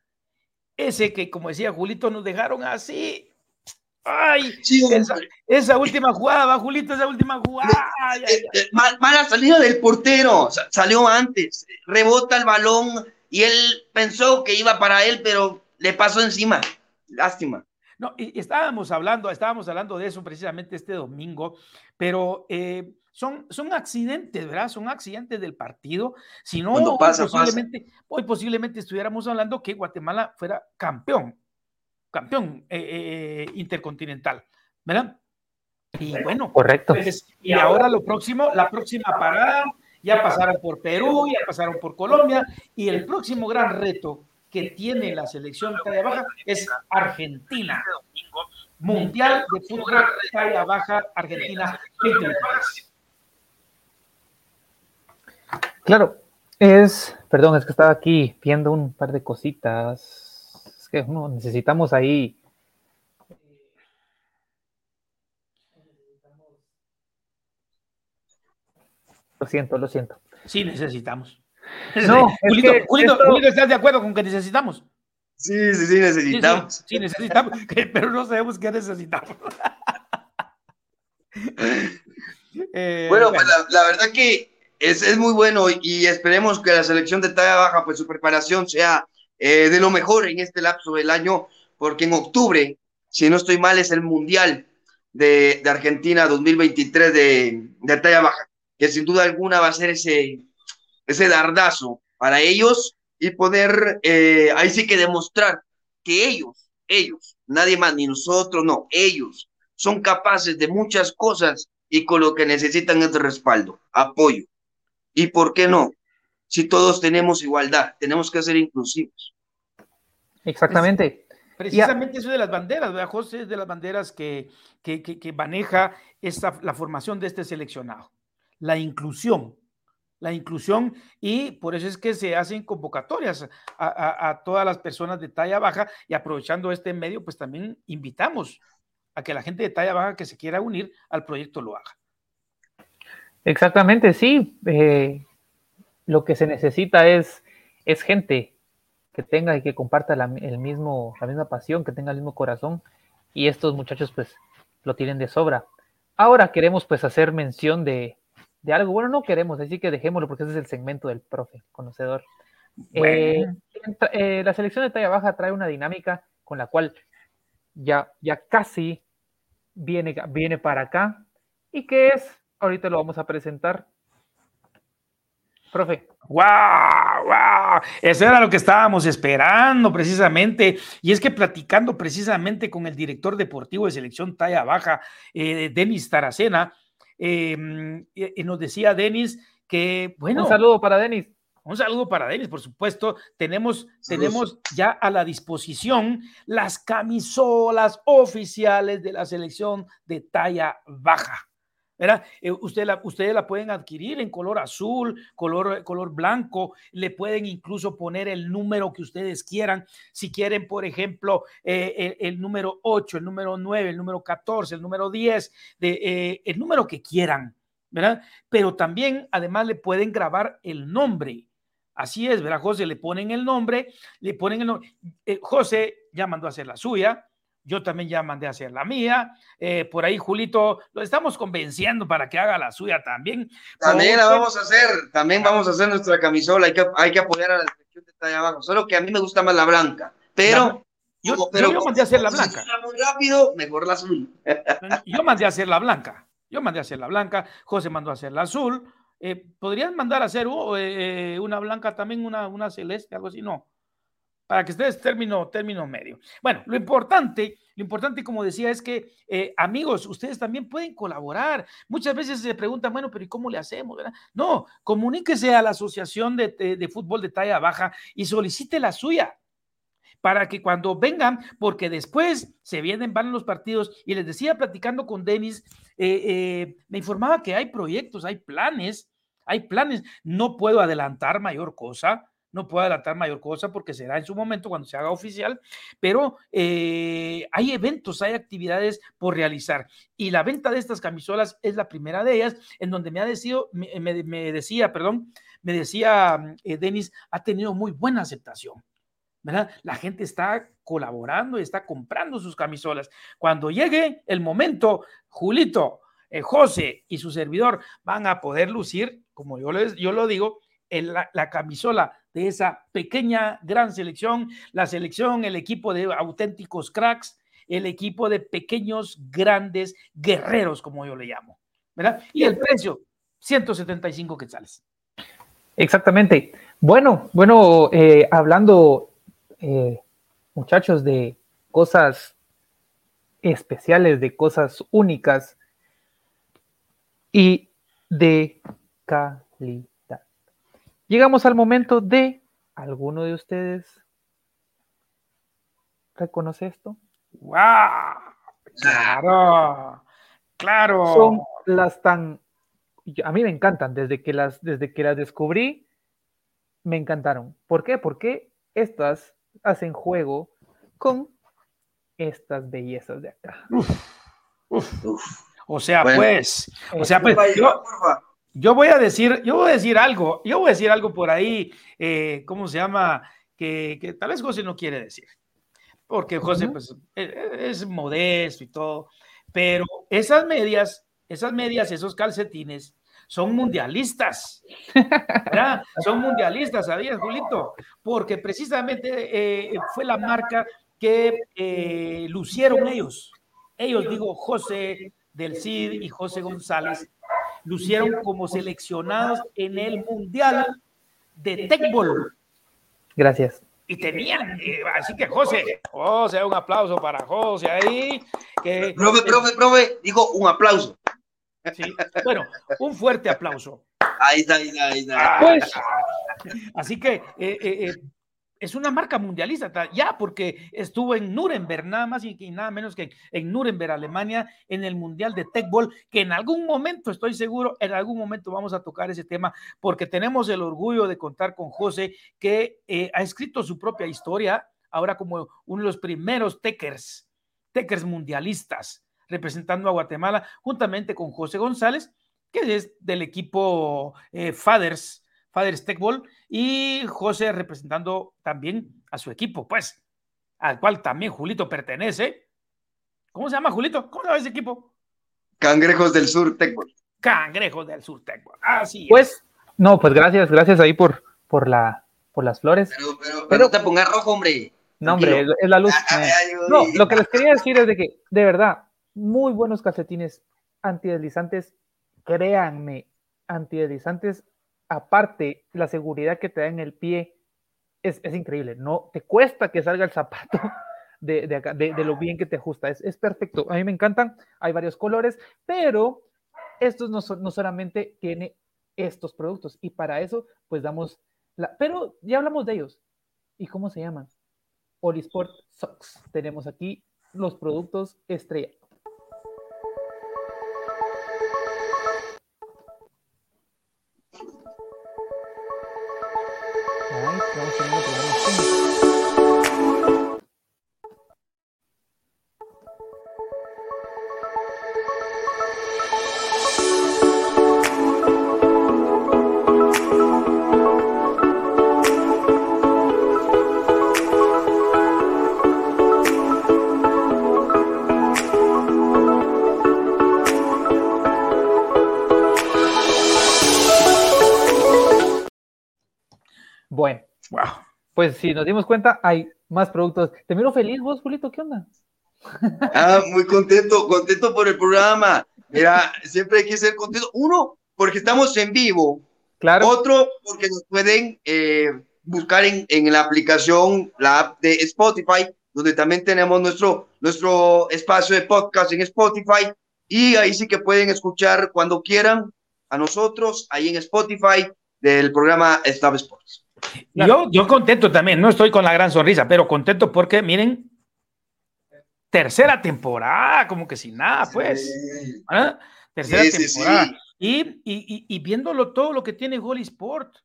Ese que, como decía Julito, nos dejaron así. Ay, sí, esa, esa, última jugada, Julito, esa última jugada. Ay, ay, ay. Mala salida del portero, salió antes, rebota el balón, y él pensó que iba para él, pero le pasó encima. Lástima. No, y estábamos hablando, estábamos hablando de eso precisamente este domingo, pero eh, son, son accidentes, ¿verdad? Son accidentes del partido. Si no, hoy, pasa, posiblemente, pasa. hoy posiblemente estuviéramos hablando que Guatemala fuera campeón, campeón eh, eh, intercontinental, ¿verdad? Y bueno, correcto. Pues, y ahora lo próximo, la próxima parada ya pasaron por Perú, ya pasaron por Colombia y el próximo gran reto que tiene la selección talla baja es Argentina. Mundial de fútbol talla baja Argentina 2023. Claro, es, perdón, es que estaba aquí viendo un par de cositas. Que no, necesitamos ahí Lo siento, lo siento. Sí, necesitamos. No, Julito, es Julito, esto... Julito, ¿estás de acuerdo con que necesitamos? Sí, sí, sí, necesitamos. Sí, sí, sí necesitamos, pero no sabemos qué necesitamos. eh, bueno, pues la, la, verdad que es, es, muy bueno y esperemos que la selección de talla baja, pues su preparación sea eh, de lo mejor en este lapso del año, porque en octubre, si no estoy mal, es el Mundial de, de Argentina 2023 de, de talla baja que sin duda alguna va a ser ese, ese dardazo para ellos y poder eh, ahí sí que demostrar que ellos, ellos, nadie más, ni nosotros, no, ellos son capaces de muchas cosas y con lo que necesitan es respaldo, apoyo. ¿Y por qué no? Si todos tenemos igualdad, tenemos que ser inclusivos. Exactamente. Precisamente eso de las banderas, ¿verdad, José? Es de las banderas que, que, que, que maneja esta, la formación de este seleccionado la inclusión, la inclusión y por eso es que se hacen convocatorias a, a, a, todas las personas de talla baja y aprovechando este medio, pues también invitamos a que la gente de talla baja que se quiera unir al proyecto lo haga. Exactamente, sí. Eh, lo que se necesita es, es gente que tenga y que comparta la, el mismo, la misma pasión, que tenga el mismo corazón y estos muchachos pues lo tienen de sobra. Ahora queremos pues hacer mención de, de algo. Bueno, no queremos, así que dejémoslo porque ese es el segmento del profe, conocedor. Bueno. Eh, eh, la selección de talla baja trae una dinámica con la cual ya, ya casi viene, viene para acá. ¿Y qué es? Ahorita lo vamos a presentar. Profe. ¡Wow! ¡Wow! Eso era lo que estábamos esperando precisamente. Y es que platicando precisamente con el director deportivo de selección talla baja, eh, Denis Taracena, eh, y, nos decía Denis que, bueno. Un saludo para Denis. Un saludo para Denis, por supuesto. Tenemos, tenemos ya a la disposición las camisolas oficiales de la selección de talla baja. ¿Verdad? Eh, usted la, ustedes la pueden adquirir en color azul, color, color blanco, le pueden incluso poner el número que ustedes quieran. Si quieren, por ejemplo, eh, el, número 8, el número 9, el número 14, el número 10, de, eh, el número que quieran, ¿verdad? Pero también, además, le pueden grabar el nombre Así es, ¿verdad? José le ponen el nombre, le ponen el nombre. Eh, José ya mandó a hacer la suya, yo también ya mandé a hacer la mía. Eh, por ahí, Julito, lo estamos convenciendo para que haga la suya también. También la vamos a hacer, también vamos a hacer nuestra camisola. Hay que, hay que apoyar a la selección de talla abajo. Solo que a mí me gusta más la blanca, pero. yo, pero yo, mandé a hacer la blanca. muy rápido, mejor la azul. yo mandé a hacer la blanca. Yo mandé a hacer la blanca. José mandó a hacer la azul. Eh, ¿Podrían mandar a hacer uh, eh, una blanca también, una, una celeste, algo así? No para que estés término, término medio. Bueno, lo importante, lo importante, como decía, es que eh, amigos, ustedes también pueden colaborar. Muchas veces se preguntan, bueno, pero ¿y cómo le hacemos? No, comuníquese a la Asociación de, de Fútbol de Talla Baja y solicite la suya para que cuando vengan, porque después se vienen, van los partidos, y les decía, platicando con Denis, eh, eh, me informaba que hay proyectos, hay planes, hay planes, no puedo adelantar mayor cosa, no puedo adelantar mayor cosa porque será en su momento cuando se haga oficial, pero eh, hay eventos, hay actividades por realizar. Y la venta de estas camisolas es la primera de ellas, en donde me ha decido, me, decía, perdón, me decía eh, Denis, ha tenido muy buena aceptación. ¿verdad? La gente está colaborando y está comprando sus camisolas. Cuando llegue el momento, Julito, eh, José y su servidor van a poder lucir, como yo, les, yo lo digo, en la camisola de esa pequeña, gran selección, la selección, el equipo de auténticos cracks, el equipo de pequeños, grandes guerreros, como yo le llamo, ¿verdad? Y el precio, 175 quetzales. Exactamente. Bueno, bueno, eh, hablando, eh, muchachos, de cosas especiales, de cosas únicas y de calidad. Llegamos al momento de, ¿alguno de ustedes reconoce esto? ¡Wow! Claro, claro. Son las tan, a mí me encantan, desde que las, desde que las descubrí, me encantaron. ¿Por qué? Porque estas hacen juego con estas bellezas de acá. O sea, pues, o sea, pues, yo voy a decir, yo voy a decir algo, yo voy a decir algo por ahí, eh, ¿cómo se llama? Que, tal vez José no quiere decir, porque José pues, e, e, es, modesto y todo, pero esas medias, esas medias, esos calcetines son mundialistas, ¿verdad? Son mundialistas, ¿sabías, Julito? Porque precisamente eh, fue la marca que eh, lucieron ellos. Ellos, digo, José del Cid y José González, lucieron como seleccionados en el Mundial de Tecbol. Gracias. Y tenían, eh, así que José, José, un aplauso para José ahí. Que, profe, profe, profe, digo un aplauso. Sí, bueno, un fuerte aplauso. Ahí está, ahí está, ahí está. Pues, así que eh, eh, es una marca mundialista, ya porque estuvo en Nuremberg, nada más y, nada menos que en Nuremberg, Alemania, en el Mundial de Tecbol, que en algún momento, estoy seguro, en algún momento vamos a tocar ese tema, porque tenemos el orgullo de contar con José, que eh, ha escrito su propia historia, ahora como uno de los primeros Techers, Techers mundialistas, representando a Guatemala, juntamente con José González, que es del equipo eh, Fathers Fathers Techball, y José representando también a su equipo, pues, al cual también Julito pertenece. ¿Cómo se llama Julito? ¿Cómo se llama ese equipo? Cangrejos del Sur Techball. Cangrejos del Sur Techball. Así Pues, no, pues gracias, gracias ahí por, por, la, por las flores. Pero, pero, pero, no te pongas rojo, hombre. No, hombre, es, la luz. no, lo que les quería decir es de que, de verdad, muy buenos calcetines antideslizantes, créanme, antideslizantes aparte, la seguridad que te da en el pie es, increíble. No te cuesta que salga el zapato de, lo bien que te ajusta. Es, perfecto. A mí me encantan. Hay varios colores, pero estos no, no solamente tiene estos productos. Y para eso, pues damos la. Pero ya hablamos de ellos. ¿Y cómo se llaman? Olisport Socks. Tenemos aquí los productos estrella. Pues si nos dimos cuenta, hay más productos. Te miro feliz vos, Julito, ¿qué onda? Ah, muy contento, contento por el programa. Mira, siempre hay que ser contento. Uno, porque estamos en vivo. Claro. Otro, porque nos pueden eh, buscar en, en, la aplicación, la app de Spotify, donde también tenemos nuestro, nuestro espacio de podcast en Spotify. Y ahí sí que pueden escuchar cuando quieran a nosotros, ahí en Spotify, del programa Staff Sports. Yo, yo contento también, no estoy con la gran sonrisa, pero contento porque, miren, tercera temporada, como que sin nada, pues. Sí. ¿Ah? Tercera sí, temporada. Sí, y, y, y, viéndolo todo lo que tiene Gol Sport,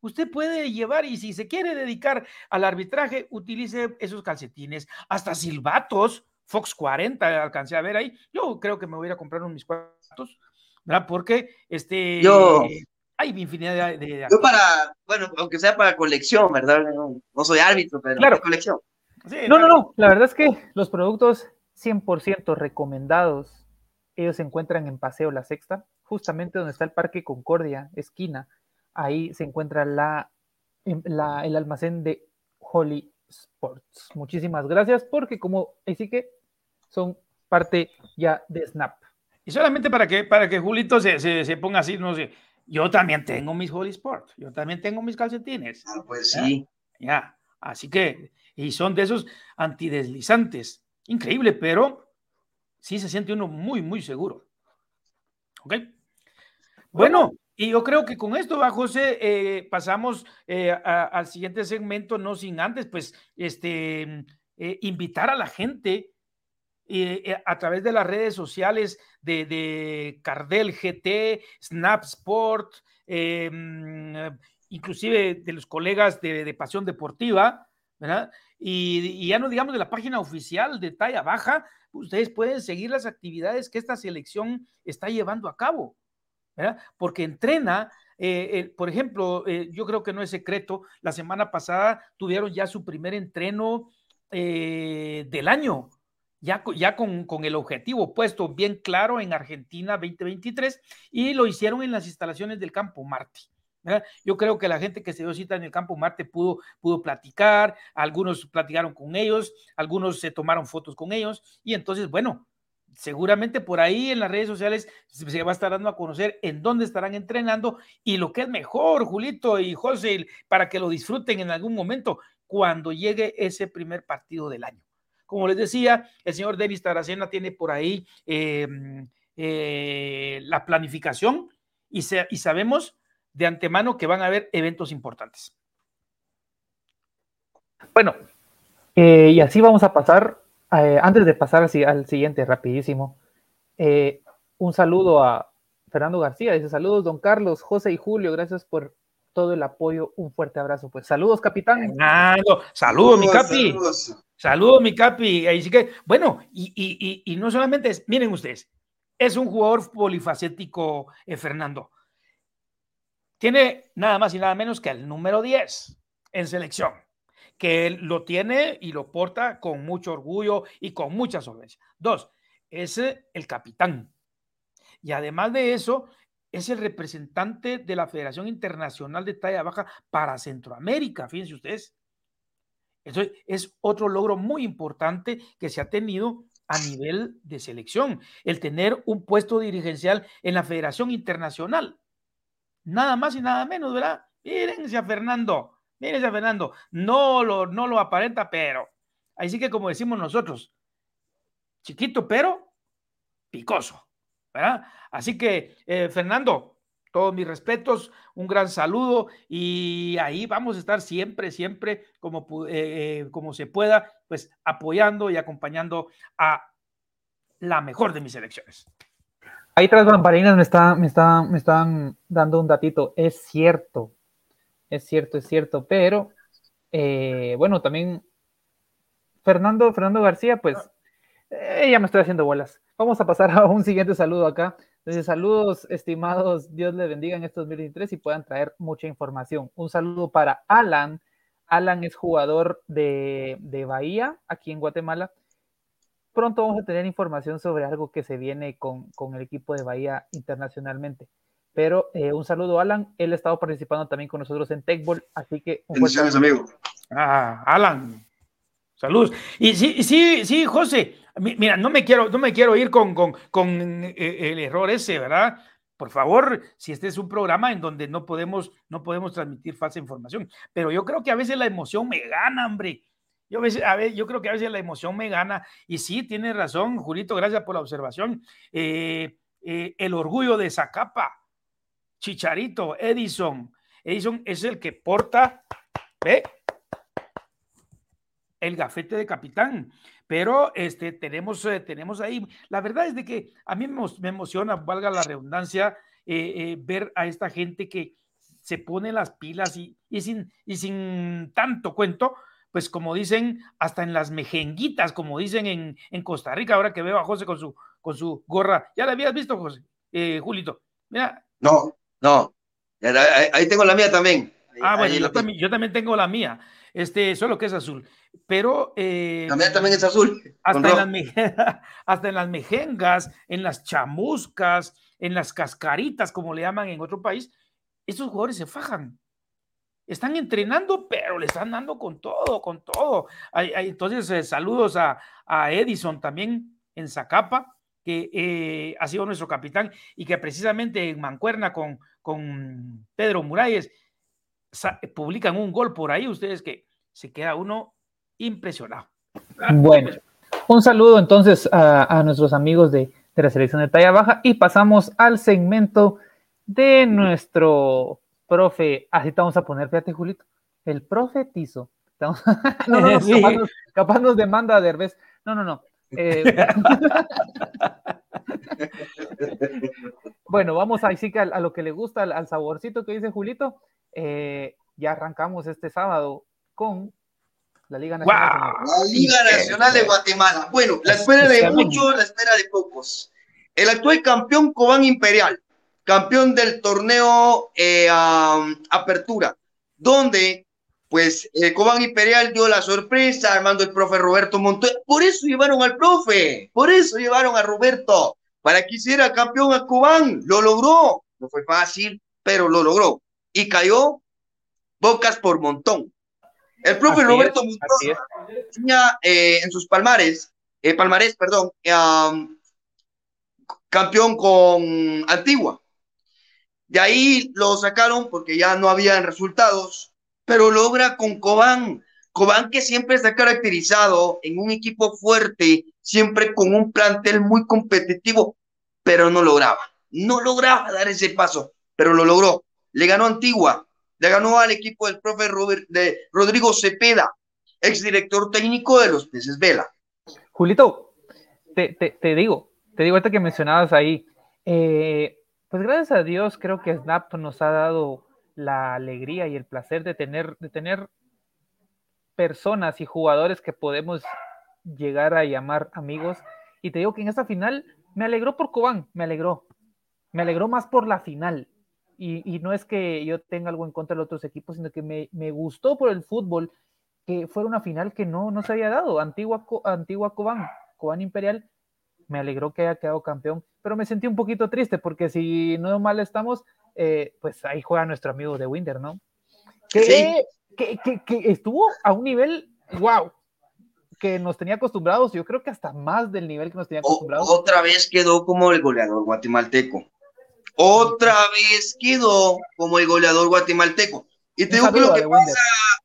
usted puede llevar y si se quiere dedicar al arbitraje, utilice esos calcetines, hasta silbatos, Fox 40, alcancé a ver ahí. Yo creo que me voy a ir a comprar unos mis cuartos, ¿verdad? Porque este. Yo. Hay infinidad de, de, Yo para, bueno, aunque sea para colección, ¿verdad? No, no soy árbitro, pero claro. colección. Sí, no, claro. no, no. La verdad es que los productos 100% recomendados, ellos se encuentran en Paseo La Sexta, justamente donde está el Parque Concordia, esquina. Ahí se encuentra la, la, el almacén de Holly Sports. Muchísimas gracias porque como así que son parte ya de Snap. Y solamente para que, para que Julito se, se, se ponga así, no sé, yo también tengo mis Holly Sports, yo también tengo mis calcetines. Ah, pues sí. Ya, ya. así que, y son de esos antideslizantes. Increíble, pero sí se siente uno muy, muy seguro. ¿Ok? Bueno, y yo creo que con esto, va, José, eh, pasamos eh, a, al siguiente segmento, no sin antes, pues, este, eh, invitar a la gente eh, a través de las redes sociales de, de Cardel GT, Snap Sport, eh, inclusive de los colegas de, Pasión Deportiva, ¿verdad? Y, ya no digamos de la página oficial de talla baja, ustedes pueden seguir las actividades que esta selección está llevando a cabo, ¿verdad? Porque entrena, eh, eh, por ejemplo, yo creo que no es secreto, la semana pasada tuvieron ya su primer entreno del año, ya, con, el objetivo puesto bien claro en Argentina 2023 y lo hicieron en las instalaciones del campo. ¿verdad? Yo creo que la gente que se dio cita en el campo Marte pudo, pudo platicar, algunos platicaron con ellos, algunos se tomaron fotos con ellos y entonces, bueno, seguramente por ahí en las redes sociales se va a estar dando a conocer en dónde estarán entrenando y lo que es mejor, Julito y José, para que lo disfruten en algún momento cuando llegue ese primer partido del año. Como les decía, el señor Denis Taracena tiene por ahí eh, eh, la planificación y, sabemos de antemano que van a haber eventos importantes. Bueno, eh, y así vamos a pasar, eh, antes de pasar al siguiente, rapidísimo, un saludo a Fernando García, dice saludos don Carlos, José y Julio, gracias por todo el apoyo, un fuerte abrazo, pues saludos capitán. Fernando, saludos mi capi, saludos, saludos mi capi, así que, bueno, y, y, y, y no solamente es, miren ustedes, es un jugador polifacético, Fernando, tiene nada más y nada menos que el número 10 en selección, que él lo tiene y lo porta con mucho orgullo y con mucha solvencia. Dos, es el capitán. Y además de eso, es el representante de la Federación Internacional de Talla Baja para Centroamérica, fíjense ustedes. Eso es otro logro muy importante que se ha tenido a nivel de selección, el tener un puesto dirigencial en la Federación Internacional nada más y nada menos, ¿verdad? Mírense a Fernando, mírense a Fernando, no lo, no lo aparenta, pero ahí sí que como decimos nosotros, chiquito pero picoso, Así que, eh, Fernando, todos mis respetos, un gran saludo y ahí vamos a estar siempre, siempre como, eh, como se pueda, pues apoyando y acompañando a la mejor de mis elecciones. Ahí tras bambalinas me, está, me, está, me están dando un datito. Es cierto, es cierto, es cierto, pero eh, bueno, también Fernando, Fernando García, pues eh, ya me estoy haciendo bolas. Vamos a pasar a un siguiente saludo acá. Entonces, saludos, estimados, Dios les bendiga en este 2023 y puedan traer mucha información. Un saludo para Alan. Alan es jugador de, de Bahía, aquí en Guatemala pronto vamos a tener información sobre algo que se viene con, con el equipo de Bahía internacionalmente. Pero eh, un saludo, Alan. Él ha estado participando también con nosotros en Techball, así que un Bendiciones, amigo. Ah, Alan. Saludos. Y sí, sí, sí, José. Mira, no me quiero, no me quiero ir con, con, con eh, el error ese, ¿verdad? Por favor, si este es un programa en donde no podemos, no podemos transmitir falsa información. Pero yo creo que a veces la emoción me gana, hombre. Yo, a veces, a yo creo que a veces la emoción me gana. Y sí, tiene razón, Julito, gracias por la observación. Eh, eh, el orgullo de Zacapa, Chicharito, Edison. Edison es el que porta, ¿ve? El gafete de capitán. Pero este, tenemos, eh, tenemos ahí, la verdad es de que a mí me, emociona, valga la redundancia, ver a esta gente que se pone las pilas y, y, sin, y sin tanto cuento, pues como dicen, hasta en las mejenguitas, como dicen en, en Costa Rica, ahora que veo a José con su, con su gorra. ¿Ya la habías visto, José? Eh, Julito. Mira. No, no. Ahí tengo la mía también. Ah, bueno, yo, también, yo, también, tengo la mía. Este, solo que es azul. Pero. Eh, también es azul. Hasta en, las hasta en las mejengas, en las chamuscas, en las cascaritas, como le llaman en otro país, estos jugadores se fajan están entrenando, pero le están dando con todo, con todo. entonces, eh, saludos a, Edison también en Zacapa, que eh, ha sido nuestro capitán y que precisamente en Mancuerna con, con Pedro Muralles publican un gol por ahí, ustedes que se queda uno impresionado. Bueno, un saludo entonces a, nuestros amigos de, de la selección de talla baja y pasamos al segmento de nuestro profe, así te vamos a poner, fíjate, Julito, el profetizo. no, no, no, capaz, nos, demanda de revés. No, no, no. Eh, bueno, vamos ahí sí que a, lo que le gusta, al, saborcito que dice Julito. Eh, ya arrancamos este sábado con la Liga Nacional. La Liga Nacional de Guatemala. Bueno, la espera de muchos, la espera de pocos. El actual campeón Cobán Imperial campeón del torneo eh, Apertura, donde pues eh, Cobán Imperial dio la sorpresa armando el profe Roberto Montoya. Por eso llevaron al profe, por eso llevaron a Roberto, para que hiciera campeón a Cobán. Lo logró, no fue fácil, pero lo logró. Y cayó bocas por montón. El profe Roberto Montoya tenía eh, en sus palmares, palmarés, perdón, campeón con Antigua. De ahí lo sacaron porque ya no habían resultados, pero logra con Cobán. Cobán que siempre está caracterizado en un equipo fuerte, siempre con un plantel muy competitivo, pero no lograba. No lograba dar ese paso, pero lo logró. Le ganó Antigua, le ganó al equipo del profe de Rodrigo Cepeda, exdirector técnico de los Peces Vela. Julito, te, digo, te digo ahorita que mencionabas ahí, eh, pues gracias a Dios creo que Snap nos ha dado la alegría y el placer de tener, de tener personas y jugadores que podemos llegar a llamar amigos. Y te digo que en esta final me alegró por Cobán, me alegró. Me alegró más por la final. Y, no es que yo tenga algo en contra de los otros equipos, sino que me, gustó por el fútbol que fuera una final que no, no se había dado. Antigua, Antigua Cobán, Cobán Imperial, me alegró que haya quedado campeón pero me sentí un poquito triste porque si no mal estamos, eh, pues ahí juega nuestro amigo de Winder, ¿no? Que, que, estuvo a un nivel, wow, que nos tenía acostumbrados, yo creo que hasta más del nivel que nos tenía acostumbrados. otra vez quedó como el goleador guatemalteco. Otra vez quedó como el goleador guatemalteco. Y te digo que lo que pasa,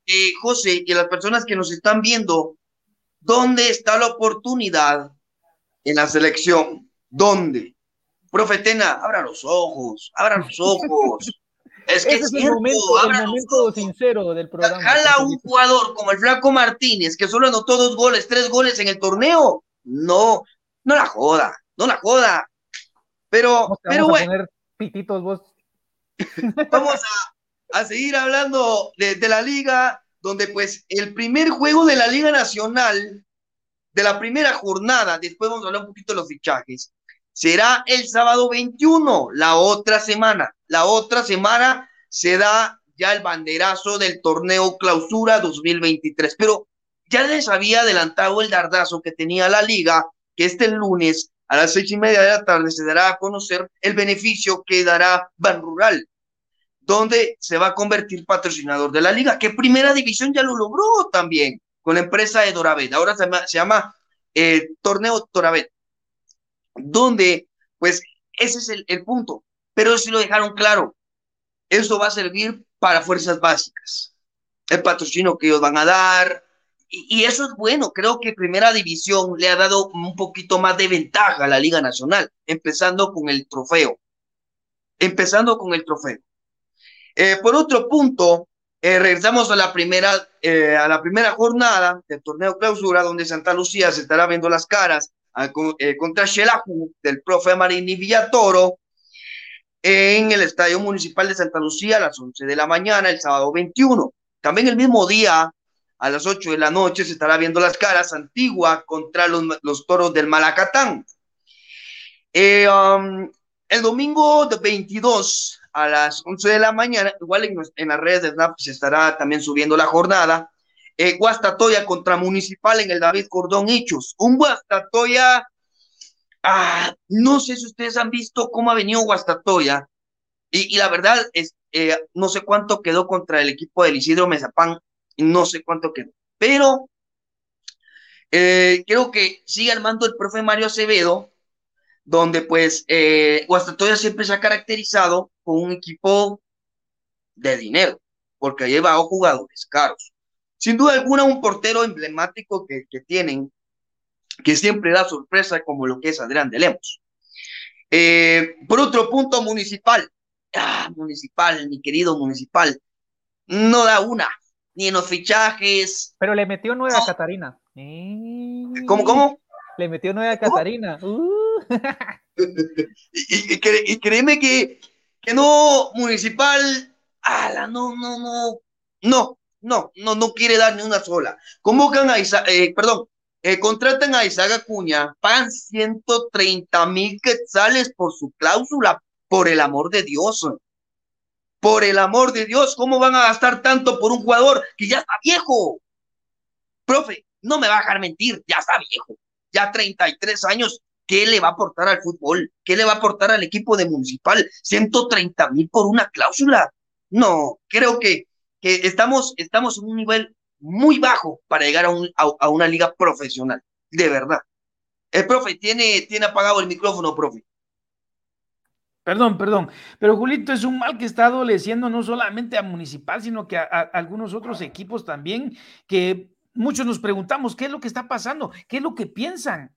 eh, José, y las personas que nos están viendo, ¿dónde está la oportunidad en la selección? ¿Dónde? Profetena, abra los ojos, abra los ojos. Es que es, el momento, sincero del programa. Jala un jugador como el Flaco Martínez, que solo anotó dos goles, tres goles en el torneo. No, no la joda, no la joda. Pero, pero bueno. A poner pititos vos. Vamos a, a seguir hablando de, de, la liga, donde pues el primer juego de la Liga Nacional, de la primera jornada, después vamos a hablar un poquito de los fichajes, será el sábado 21, la otra semana. La otra semana se da ya el banderazo del torneo clausura 2023. Pero ya les había adelantado el dardazo que tenía la liga, que este lunes a las seis y media de la tarde se dará a conocer el beneficio que dará Ban Rural. donde se va a convertir patrocinador de la liga, que Primera División ya lo logró también con la empresa de Doravet. Ahora se llama, eh, Torneo Doravet, donde, pues, ese es el punto. Pero si lo dejaron claro, eso va a servir para fuerzas básicas. El patrocinio que ellos van a dar, y, eso es bueno. Creo que Primera División le ha dado un poquito más de ventaja a la Liga Nacional, empezando con el trofeo. Empezando con el trofeo. Eh, por otro punto, eh, regresamos a la primera eh, a la primera jornada del torneo clausura, donde Santa Lucía se estará viendo las caras contra Xelajú del profe Marini Villatoro en el Estadio Municipal de Santa Lucía a las 11 de la mañana, el sábado 21. También el mismo día, a las 8 de la noche, se estará viendo las caras Antigua contra los, los toros del Malacatán. Um, el domingo de 22 a las 11 de la mañana, igual en, las redes de SNAP se estará también subiendo la jornada. Eh, Guastatoya contra Municipal en el David Cordón Hechos. Un Guastatoya, ah, no sé si ustedes han visto cómo ha venido Guastatoya. Y, la verdad es, eh, no sé cuánto quedó contra el equipo del Isidro Mezapán, no sé cuánto quedó. Pero eh, creo que sigue armando el profe Mario Acevedo, donde pues eh, Guastatoya siempre se ha caracterizado con un equipo de dinero, porque ha llevado jugadores caros. Sin duda alguna, un portero emblemático que, tienen, que siempre da sorpresa, como lo que es Adrián de Lemos. Eh, por otro punto, municipal. Ah, municipal, mi querido municipal. No da una, ni en los fichajes. Pero le metió nueva a Catarina. ¿Cómo, cómo? Le metió nueva a Catarina. Uh. y, créeme que que no, municipal, ala, no, no, no, no, no, no, no quiere dar ni una sola. Convocan a Isa, eh, perdón, eh, contratan a Isaac Acuña, pagan 130 mil quetzales por su cláusula, por el amor de Dios. Por el amor de Dios, ¿cómo van a gastar tanto por un jugador que ya está viejo? Profe, no me va a dejar mentir, ya está viejo, ya 33 años ¿Qué le va a aportar al fútbol? ¿Qué le va a aportar al equipo de Municipal? 130 mil por una cláusula. No, creo que, que estamos, estamos en un nivel muy bajo para llegar a, un, a, una liga profesional, de verdad. El profe, tiene, tiene apagado el micrófono, profe. Perdón, perdón, pero Julito es un mal que está adoleciendo no solamente a Municipal, sino que a, algunos otros equipos también, que muchos nos preguntamos qué es lo que está pasando, qué es lo que piensan.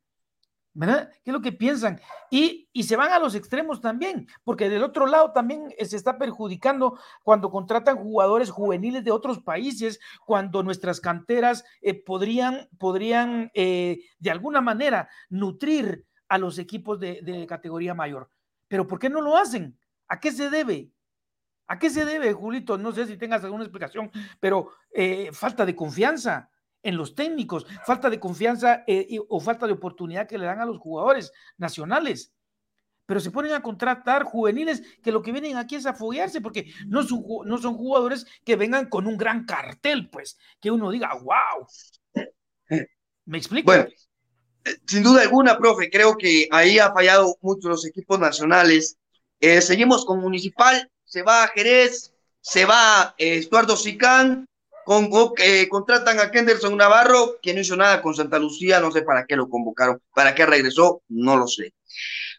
¿Verdad? ¿Qué es lo que piensan? Y, se van a los extremos también, porque del otro lado también se está perjudicando cuando contratan jugadores juveniles de otros países, cuando nuestras canteras eh, podrían, podrían eh, de alguna manera nutrir a los equipos de, categoría mayor. Pero ¿por qué no lo hacen? ¿A qué se debe? ¿A qué se debe, Julito? No sé si tengas alguna explicación, pero eh, falta de confianza en los técnicos, falta de confianza eh, o falta de oportunidad que le dan a los jugadores nacionales. Pero se ponen a contratar juveniles que lo que vienen aquí es a foguearse, porque no son, no son jugadores que vengan con un gran cartel, pues, que uno diga, wow. ¿Me explico? Bueno, eh, sin duda alguna, profe, creo que ahí ha fallado mucho los equipos nacionales. Eh, seguimos con Municipal, se va a Jerez, se va Estuardo Sicán, con, eh, contratan a Kenderson Navarro, que no hizo nada con Santa Lucía, no sé para qué lo convocaron, para qué regresó, no lo sé.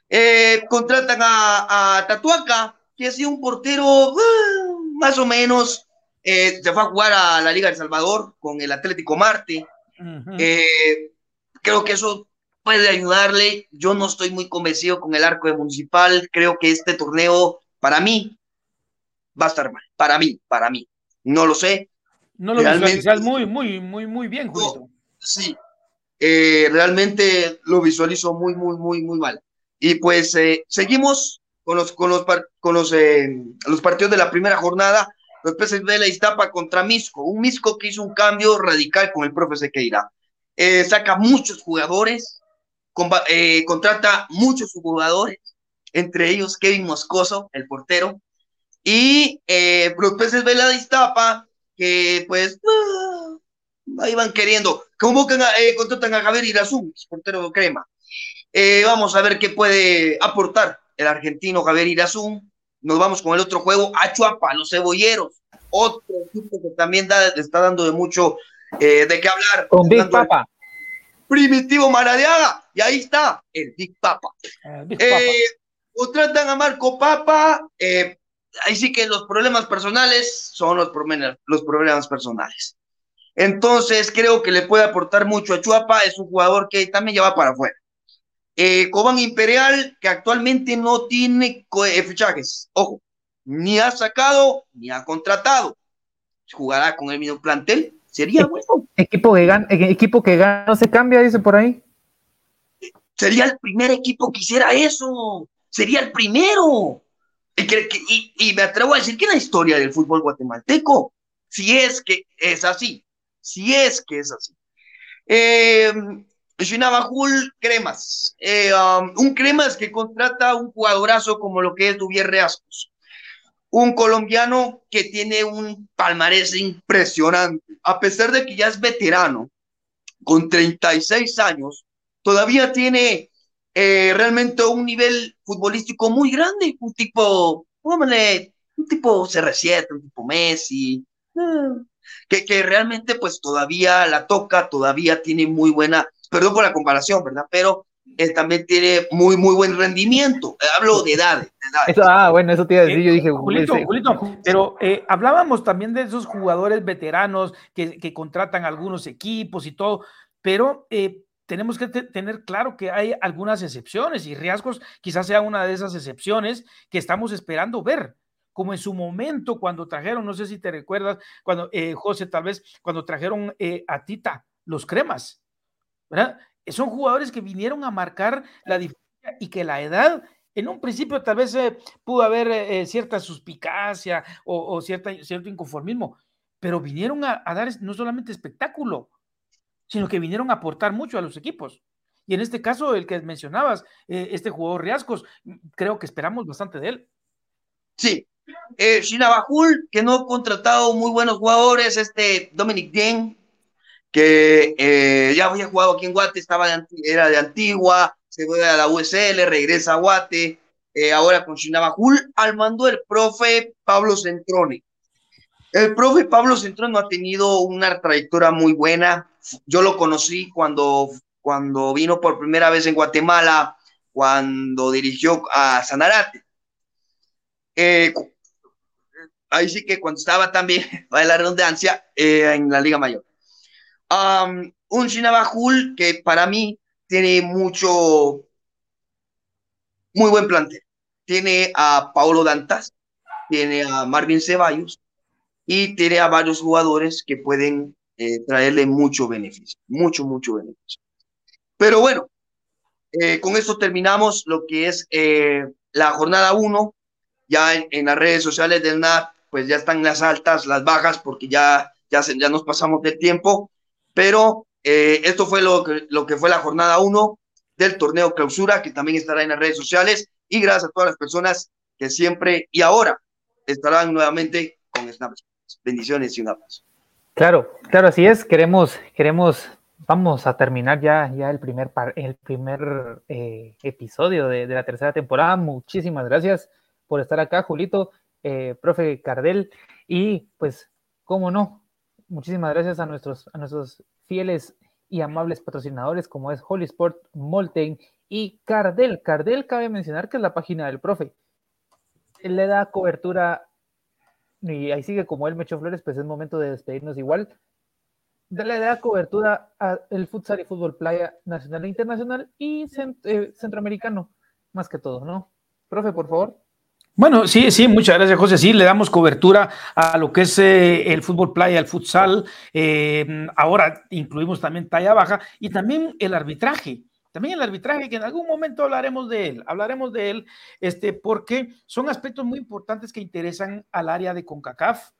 Eh, contratan a, Tatuaca, que ha sido un portero uh, más o menos, eh, se fue a jugar a la Liga de Salvador con el Atlético Marte. creo que eso puede ayudarle. Yo no estoy muy convencido con el arco de Municipal. Creo que este torneo, para mí, va a estar mal. Para mí, para mí. No lo sé. No lo visualizas muy, muy, muy, muy bien, Julito. sí, eh, realmente lo visualizo muy, muy, muy, muy mal. Y pues eh, seguimos con los, con los, con los, eh, los partidos de la primera jornada. Los peces de la Iztapa contra Misco. Un Misco que hizo un cambio radical con el profe Sequeira. saca muchos jugadores, contrata muchos jugadores, entre ellos Kevin Moscoso, el portero. Y los peces de la Iztapa que pues ahí van queriendo. Convocan a, eh, contratan a Javier Irazú, portero crema. Eh, vamos a ver qué puede aportar el argentino Javier Irazú. nos vamos con el otro juego, Achuapa, los cebolleros, otro equipo que también está dando de mucho eh, de qué hablar. Con Big Papa. Primitivo Maradiaga, y ahí está el Big Papa. Eh, o tratan a Marco Papa, eh, ahí sí que los problemas personales son los problemas, los problemas personales. Entonces creo que le puede aportar mucho a Chuapa, es un jugador que también lleva para afuera. Eh, Cobán Imperial, que actualmente no tiene fichajes, ojo, ni ha sacado ni ha contratado. Jugará con el mismo plantel, sería bueno. Equipo que gana, equipo que gana no se cambia, dice por ahí. Sería el primer equipo que hiciera eso, sería el primero. Y, me atrevo a decir que la historia del fútbol guatemalteco, si es que es así, si es que es así. Eh, Shinabajul Cremas, um, un Cremas que contrata un jugadorazo como lo que es Duvier Reascos, un colombiano que tiene un palmarés impresionante, a pesar de que ya es veterano, con 36 años, todavía tiene eh, realmente un nivel futbolístico muy grande, un tipo, un tipo CR7, un tipo Messi, eh, que, que realmente pues todavía la toca, todavía tiene muy buena, perdón por la comparación, ¿verdad? Pero él también tiene muy, muy buen rendimiento. Hablo de edades. ah, bueno, eso te iba a decir. yo dije, Julito, Julito pero eh, hablábamos también de esos jugadores veteranos que, que, contratan algunos equipos y todo, pero eh, tenemos que tener claro que hay algunas excepciones y riesgos quizás sea una de esas excepciones que estamos esperando ver como en su momento cuando trajeron, no sé si te recuerdas, cuando eh, José, tal vez, cuando trajeron eh, a Tita, los cremas, ¿verdad? Son jugadores que vinieron a marcar la diferencia y que la edad, en un principio tal vez eh, pudo haber cierta suspicacia o, cierta, cierto inconformismo, pero vinieron a, dar no solamente espectáculo, sino que vinieron a aportar mucho a los equipos. Y en este caso, el que mencionabas, este jugador Riascos, creo que esperamos bastante de él. Sí, eh, Shinabajul, que no ha contratado muy buenos jugadores, este Dominic Dien, que eh, ya había jugado aquí en Guate, estaba era de Antigua, se fue a la USL, regresa a Guate, eh, ahora con Shinabajul, al mando el profe Pablo Centrone. El profe Pablo Centrone ha tenido una trayectoria muy buena. Yo lo conocí cuando, cuando vino por primera vez en Guatemala, cuando dirigió a Sanarate. Eh, ahí sí que cuando estaba también, va la redundancia, eh, en la Liga Mayor. un Shinabajul que para mí tiene mucho, muy buen plantel. Tiene a Paulo Dantas, tiene a Marvin Ceballos y tiene a varios jugadores que pueden eh, traerle mucho beneficio, mucho, mucho beneficio. Pero bueno, eh, con esto terminamos lo que es la jornada 1. Ya en, en, las redes sociales del NAP pues ya están las altas, las bajas, porque ya, ya, ya nos pasamos del tiempo, pero eh, esto fue lo que, lo que fue la jornada 1 del torneo clausura, que también estará en las redes sociales, y gracias a todas las personas que siempre y ahora estarán nuevamente con Snap. Bendiciones y un abrazo. Claro, claro, así es. Queremos, queremos, vamos a terminar ya, ya el primer, el primer eh, episodio de, la tercera temporada. Muchísimas gracias por estar acá, Julito. Eh, profe Cardel. Y pues, cómo no, muchísimas gracias a nuestros, a nuestros fieles y amables patrocinadores como es Holy Sport, Molten y Cardel. Cardel cabe mencionar que es la página del profe. Le da cobertura y ahí sigue como él me echó flores, pues es momento de despedirnos igual. Le da cobertura al futsal y fútbol playa nacional e internacional y eh, centroamericano, más que todo, ¿no? Profe, por favor. Bueno, sí, sí, muchas gracias, José. Sí, le damos cobertura a lo que es eh, el fútbol playa, el futsal. Eh, ahora incluimos también talla baja y también el arbitraje. También el arbitraje, que en algún momento hablaremos de él, hablaremos de él, este, porque son aspectos muy importantes que interesan al área de CONCACAF,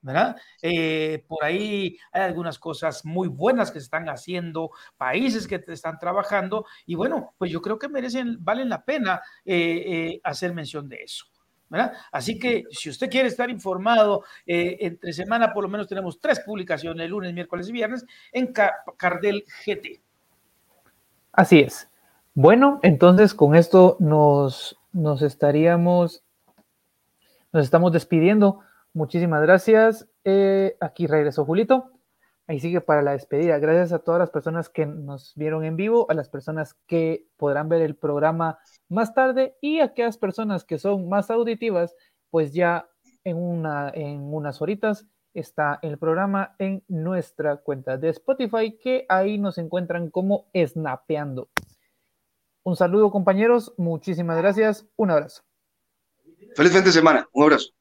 ¿verdad? Eh, por ahí hay algunas cosas muy buenas que se están haciendo, países que están trabajando, y bueno, pues yo creo que merecen, valen la pena hacer mención de eso. Así que si usted quiere estar informado, eh, entre semana por lo menos tenemos tres publicaciones, lunes, miércoles y viernes, en Cardel GT. Así es. Bueno, entonces con esto nos, nos estaríamos Nos estamos despidiendo. Muchísimas gracias. Eh, aquí regresó Julito. Ahí sigue para la despedida. Gracias a todas las personas que nos vieron en vivo, a las personas que podrán ver el programa más tarde y a aquellas personas que son más auditivas, pues ya en, una, en unas horitas está el programa en nuestra cuenta de Spotify, que ahí nos encuentran como Snapeando. Un saludo compañeros, muchísimas gracias, un abrazo. Feliz fin de semana, un abrazo.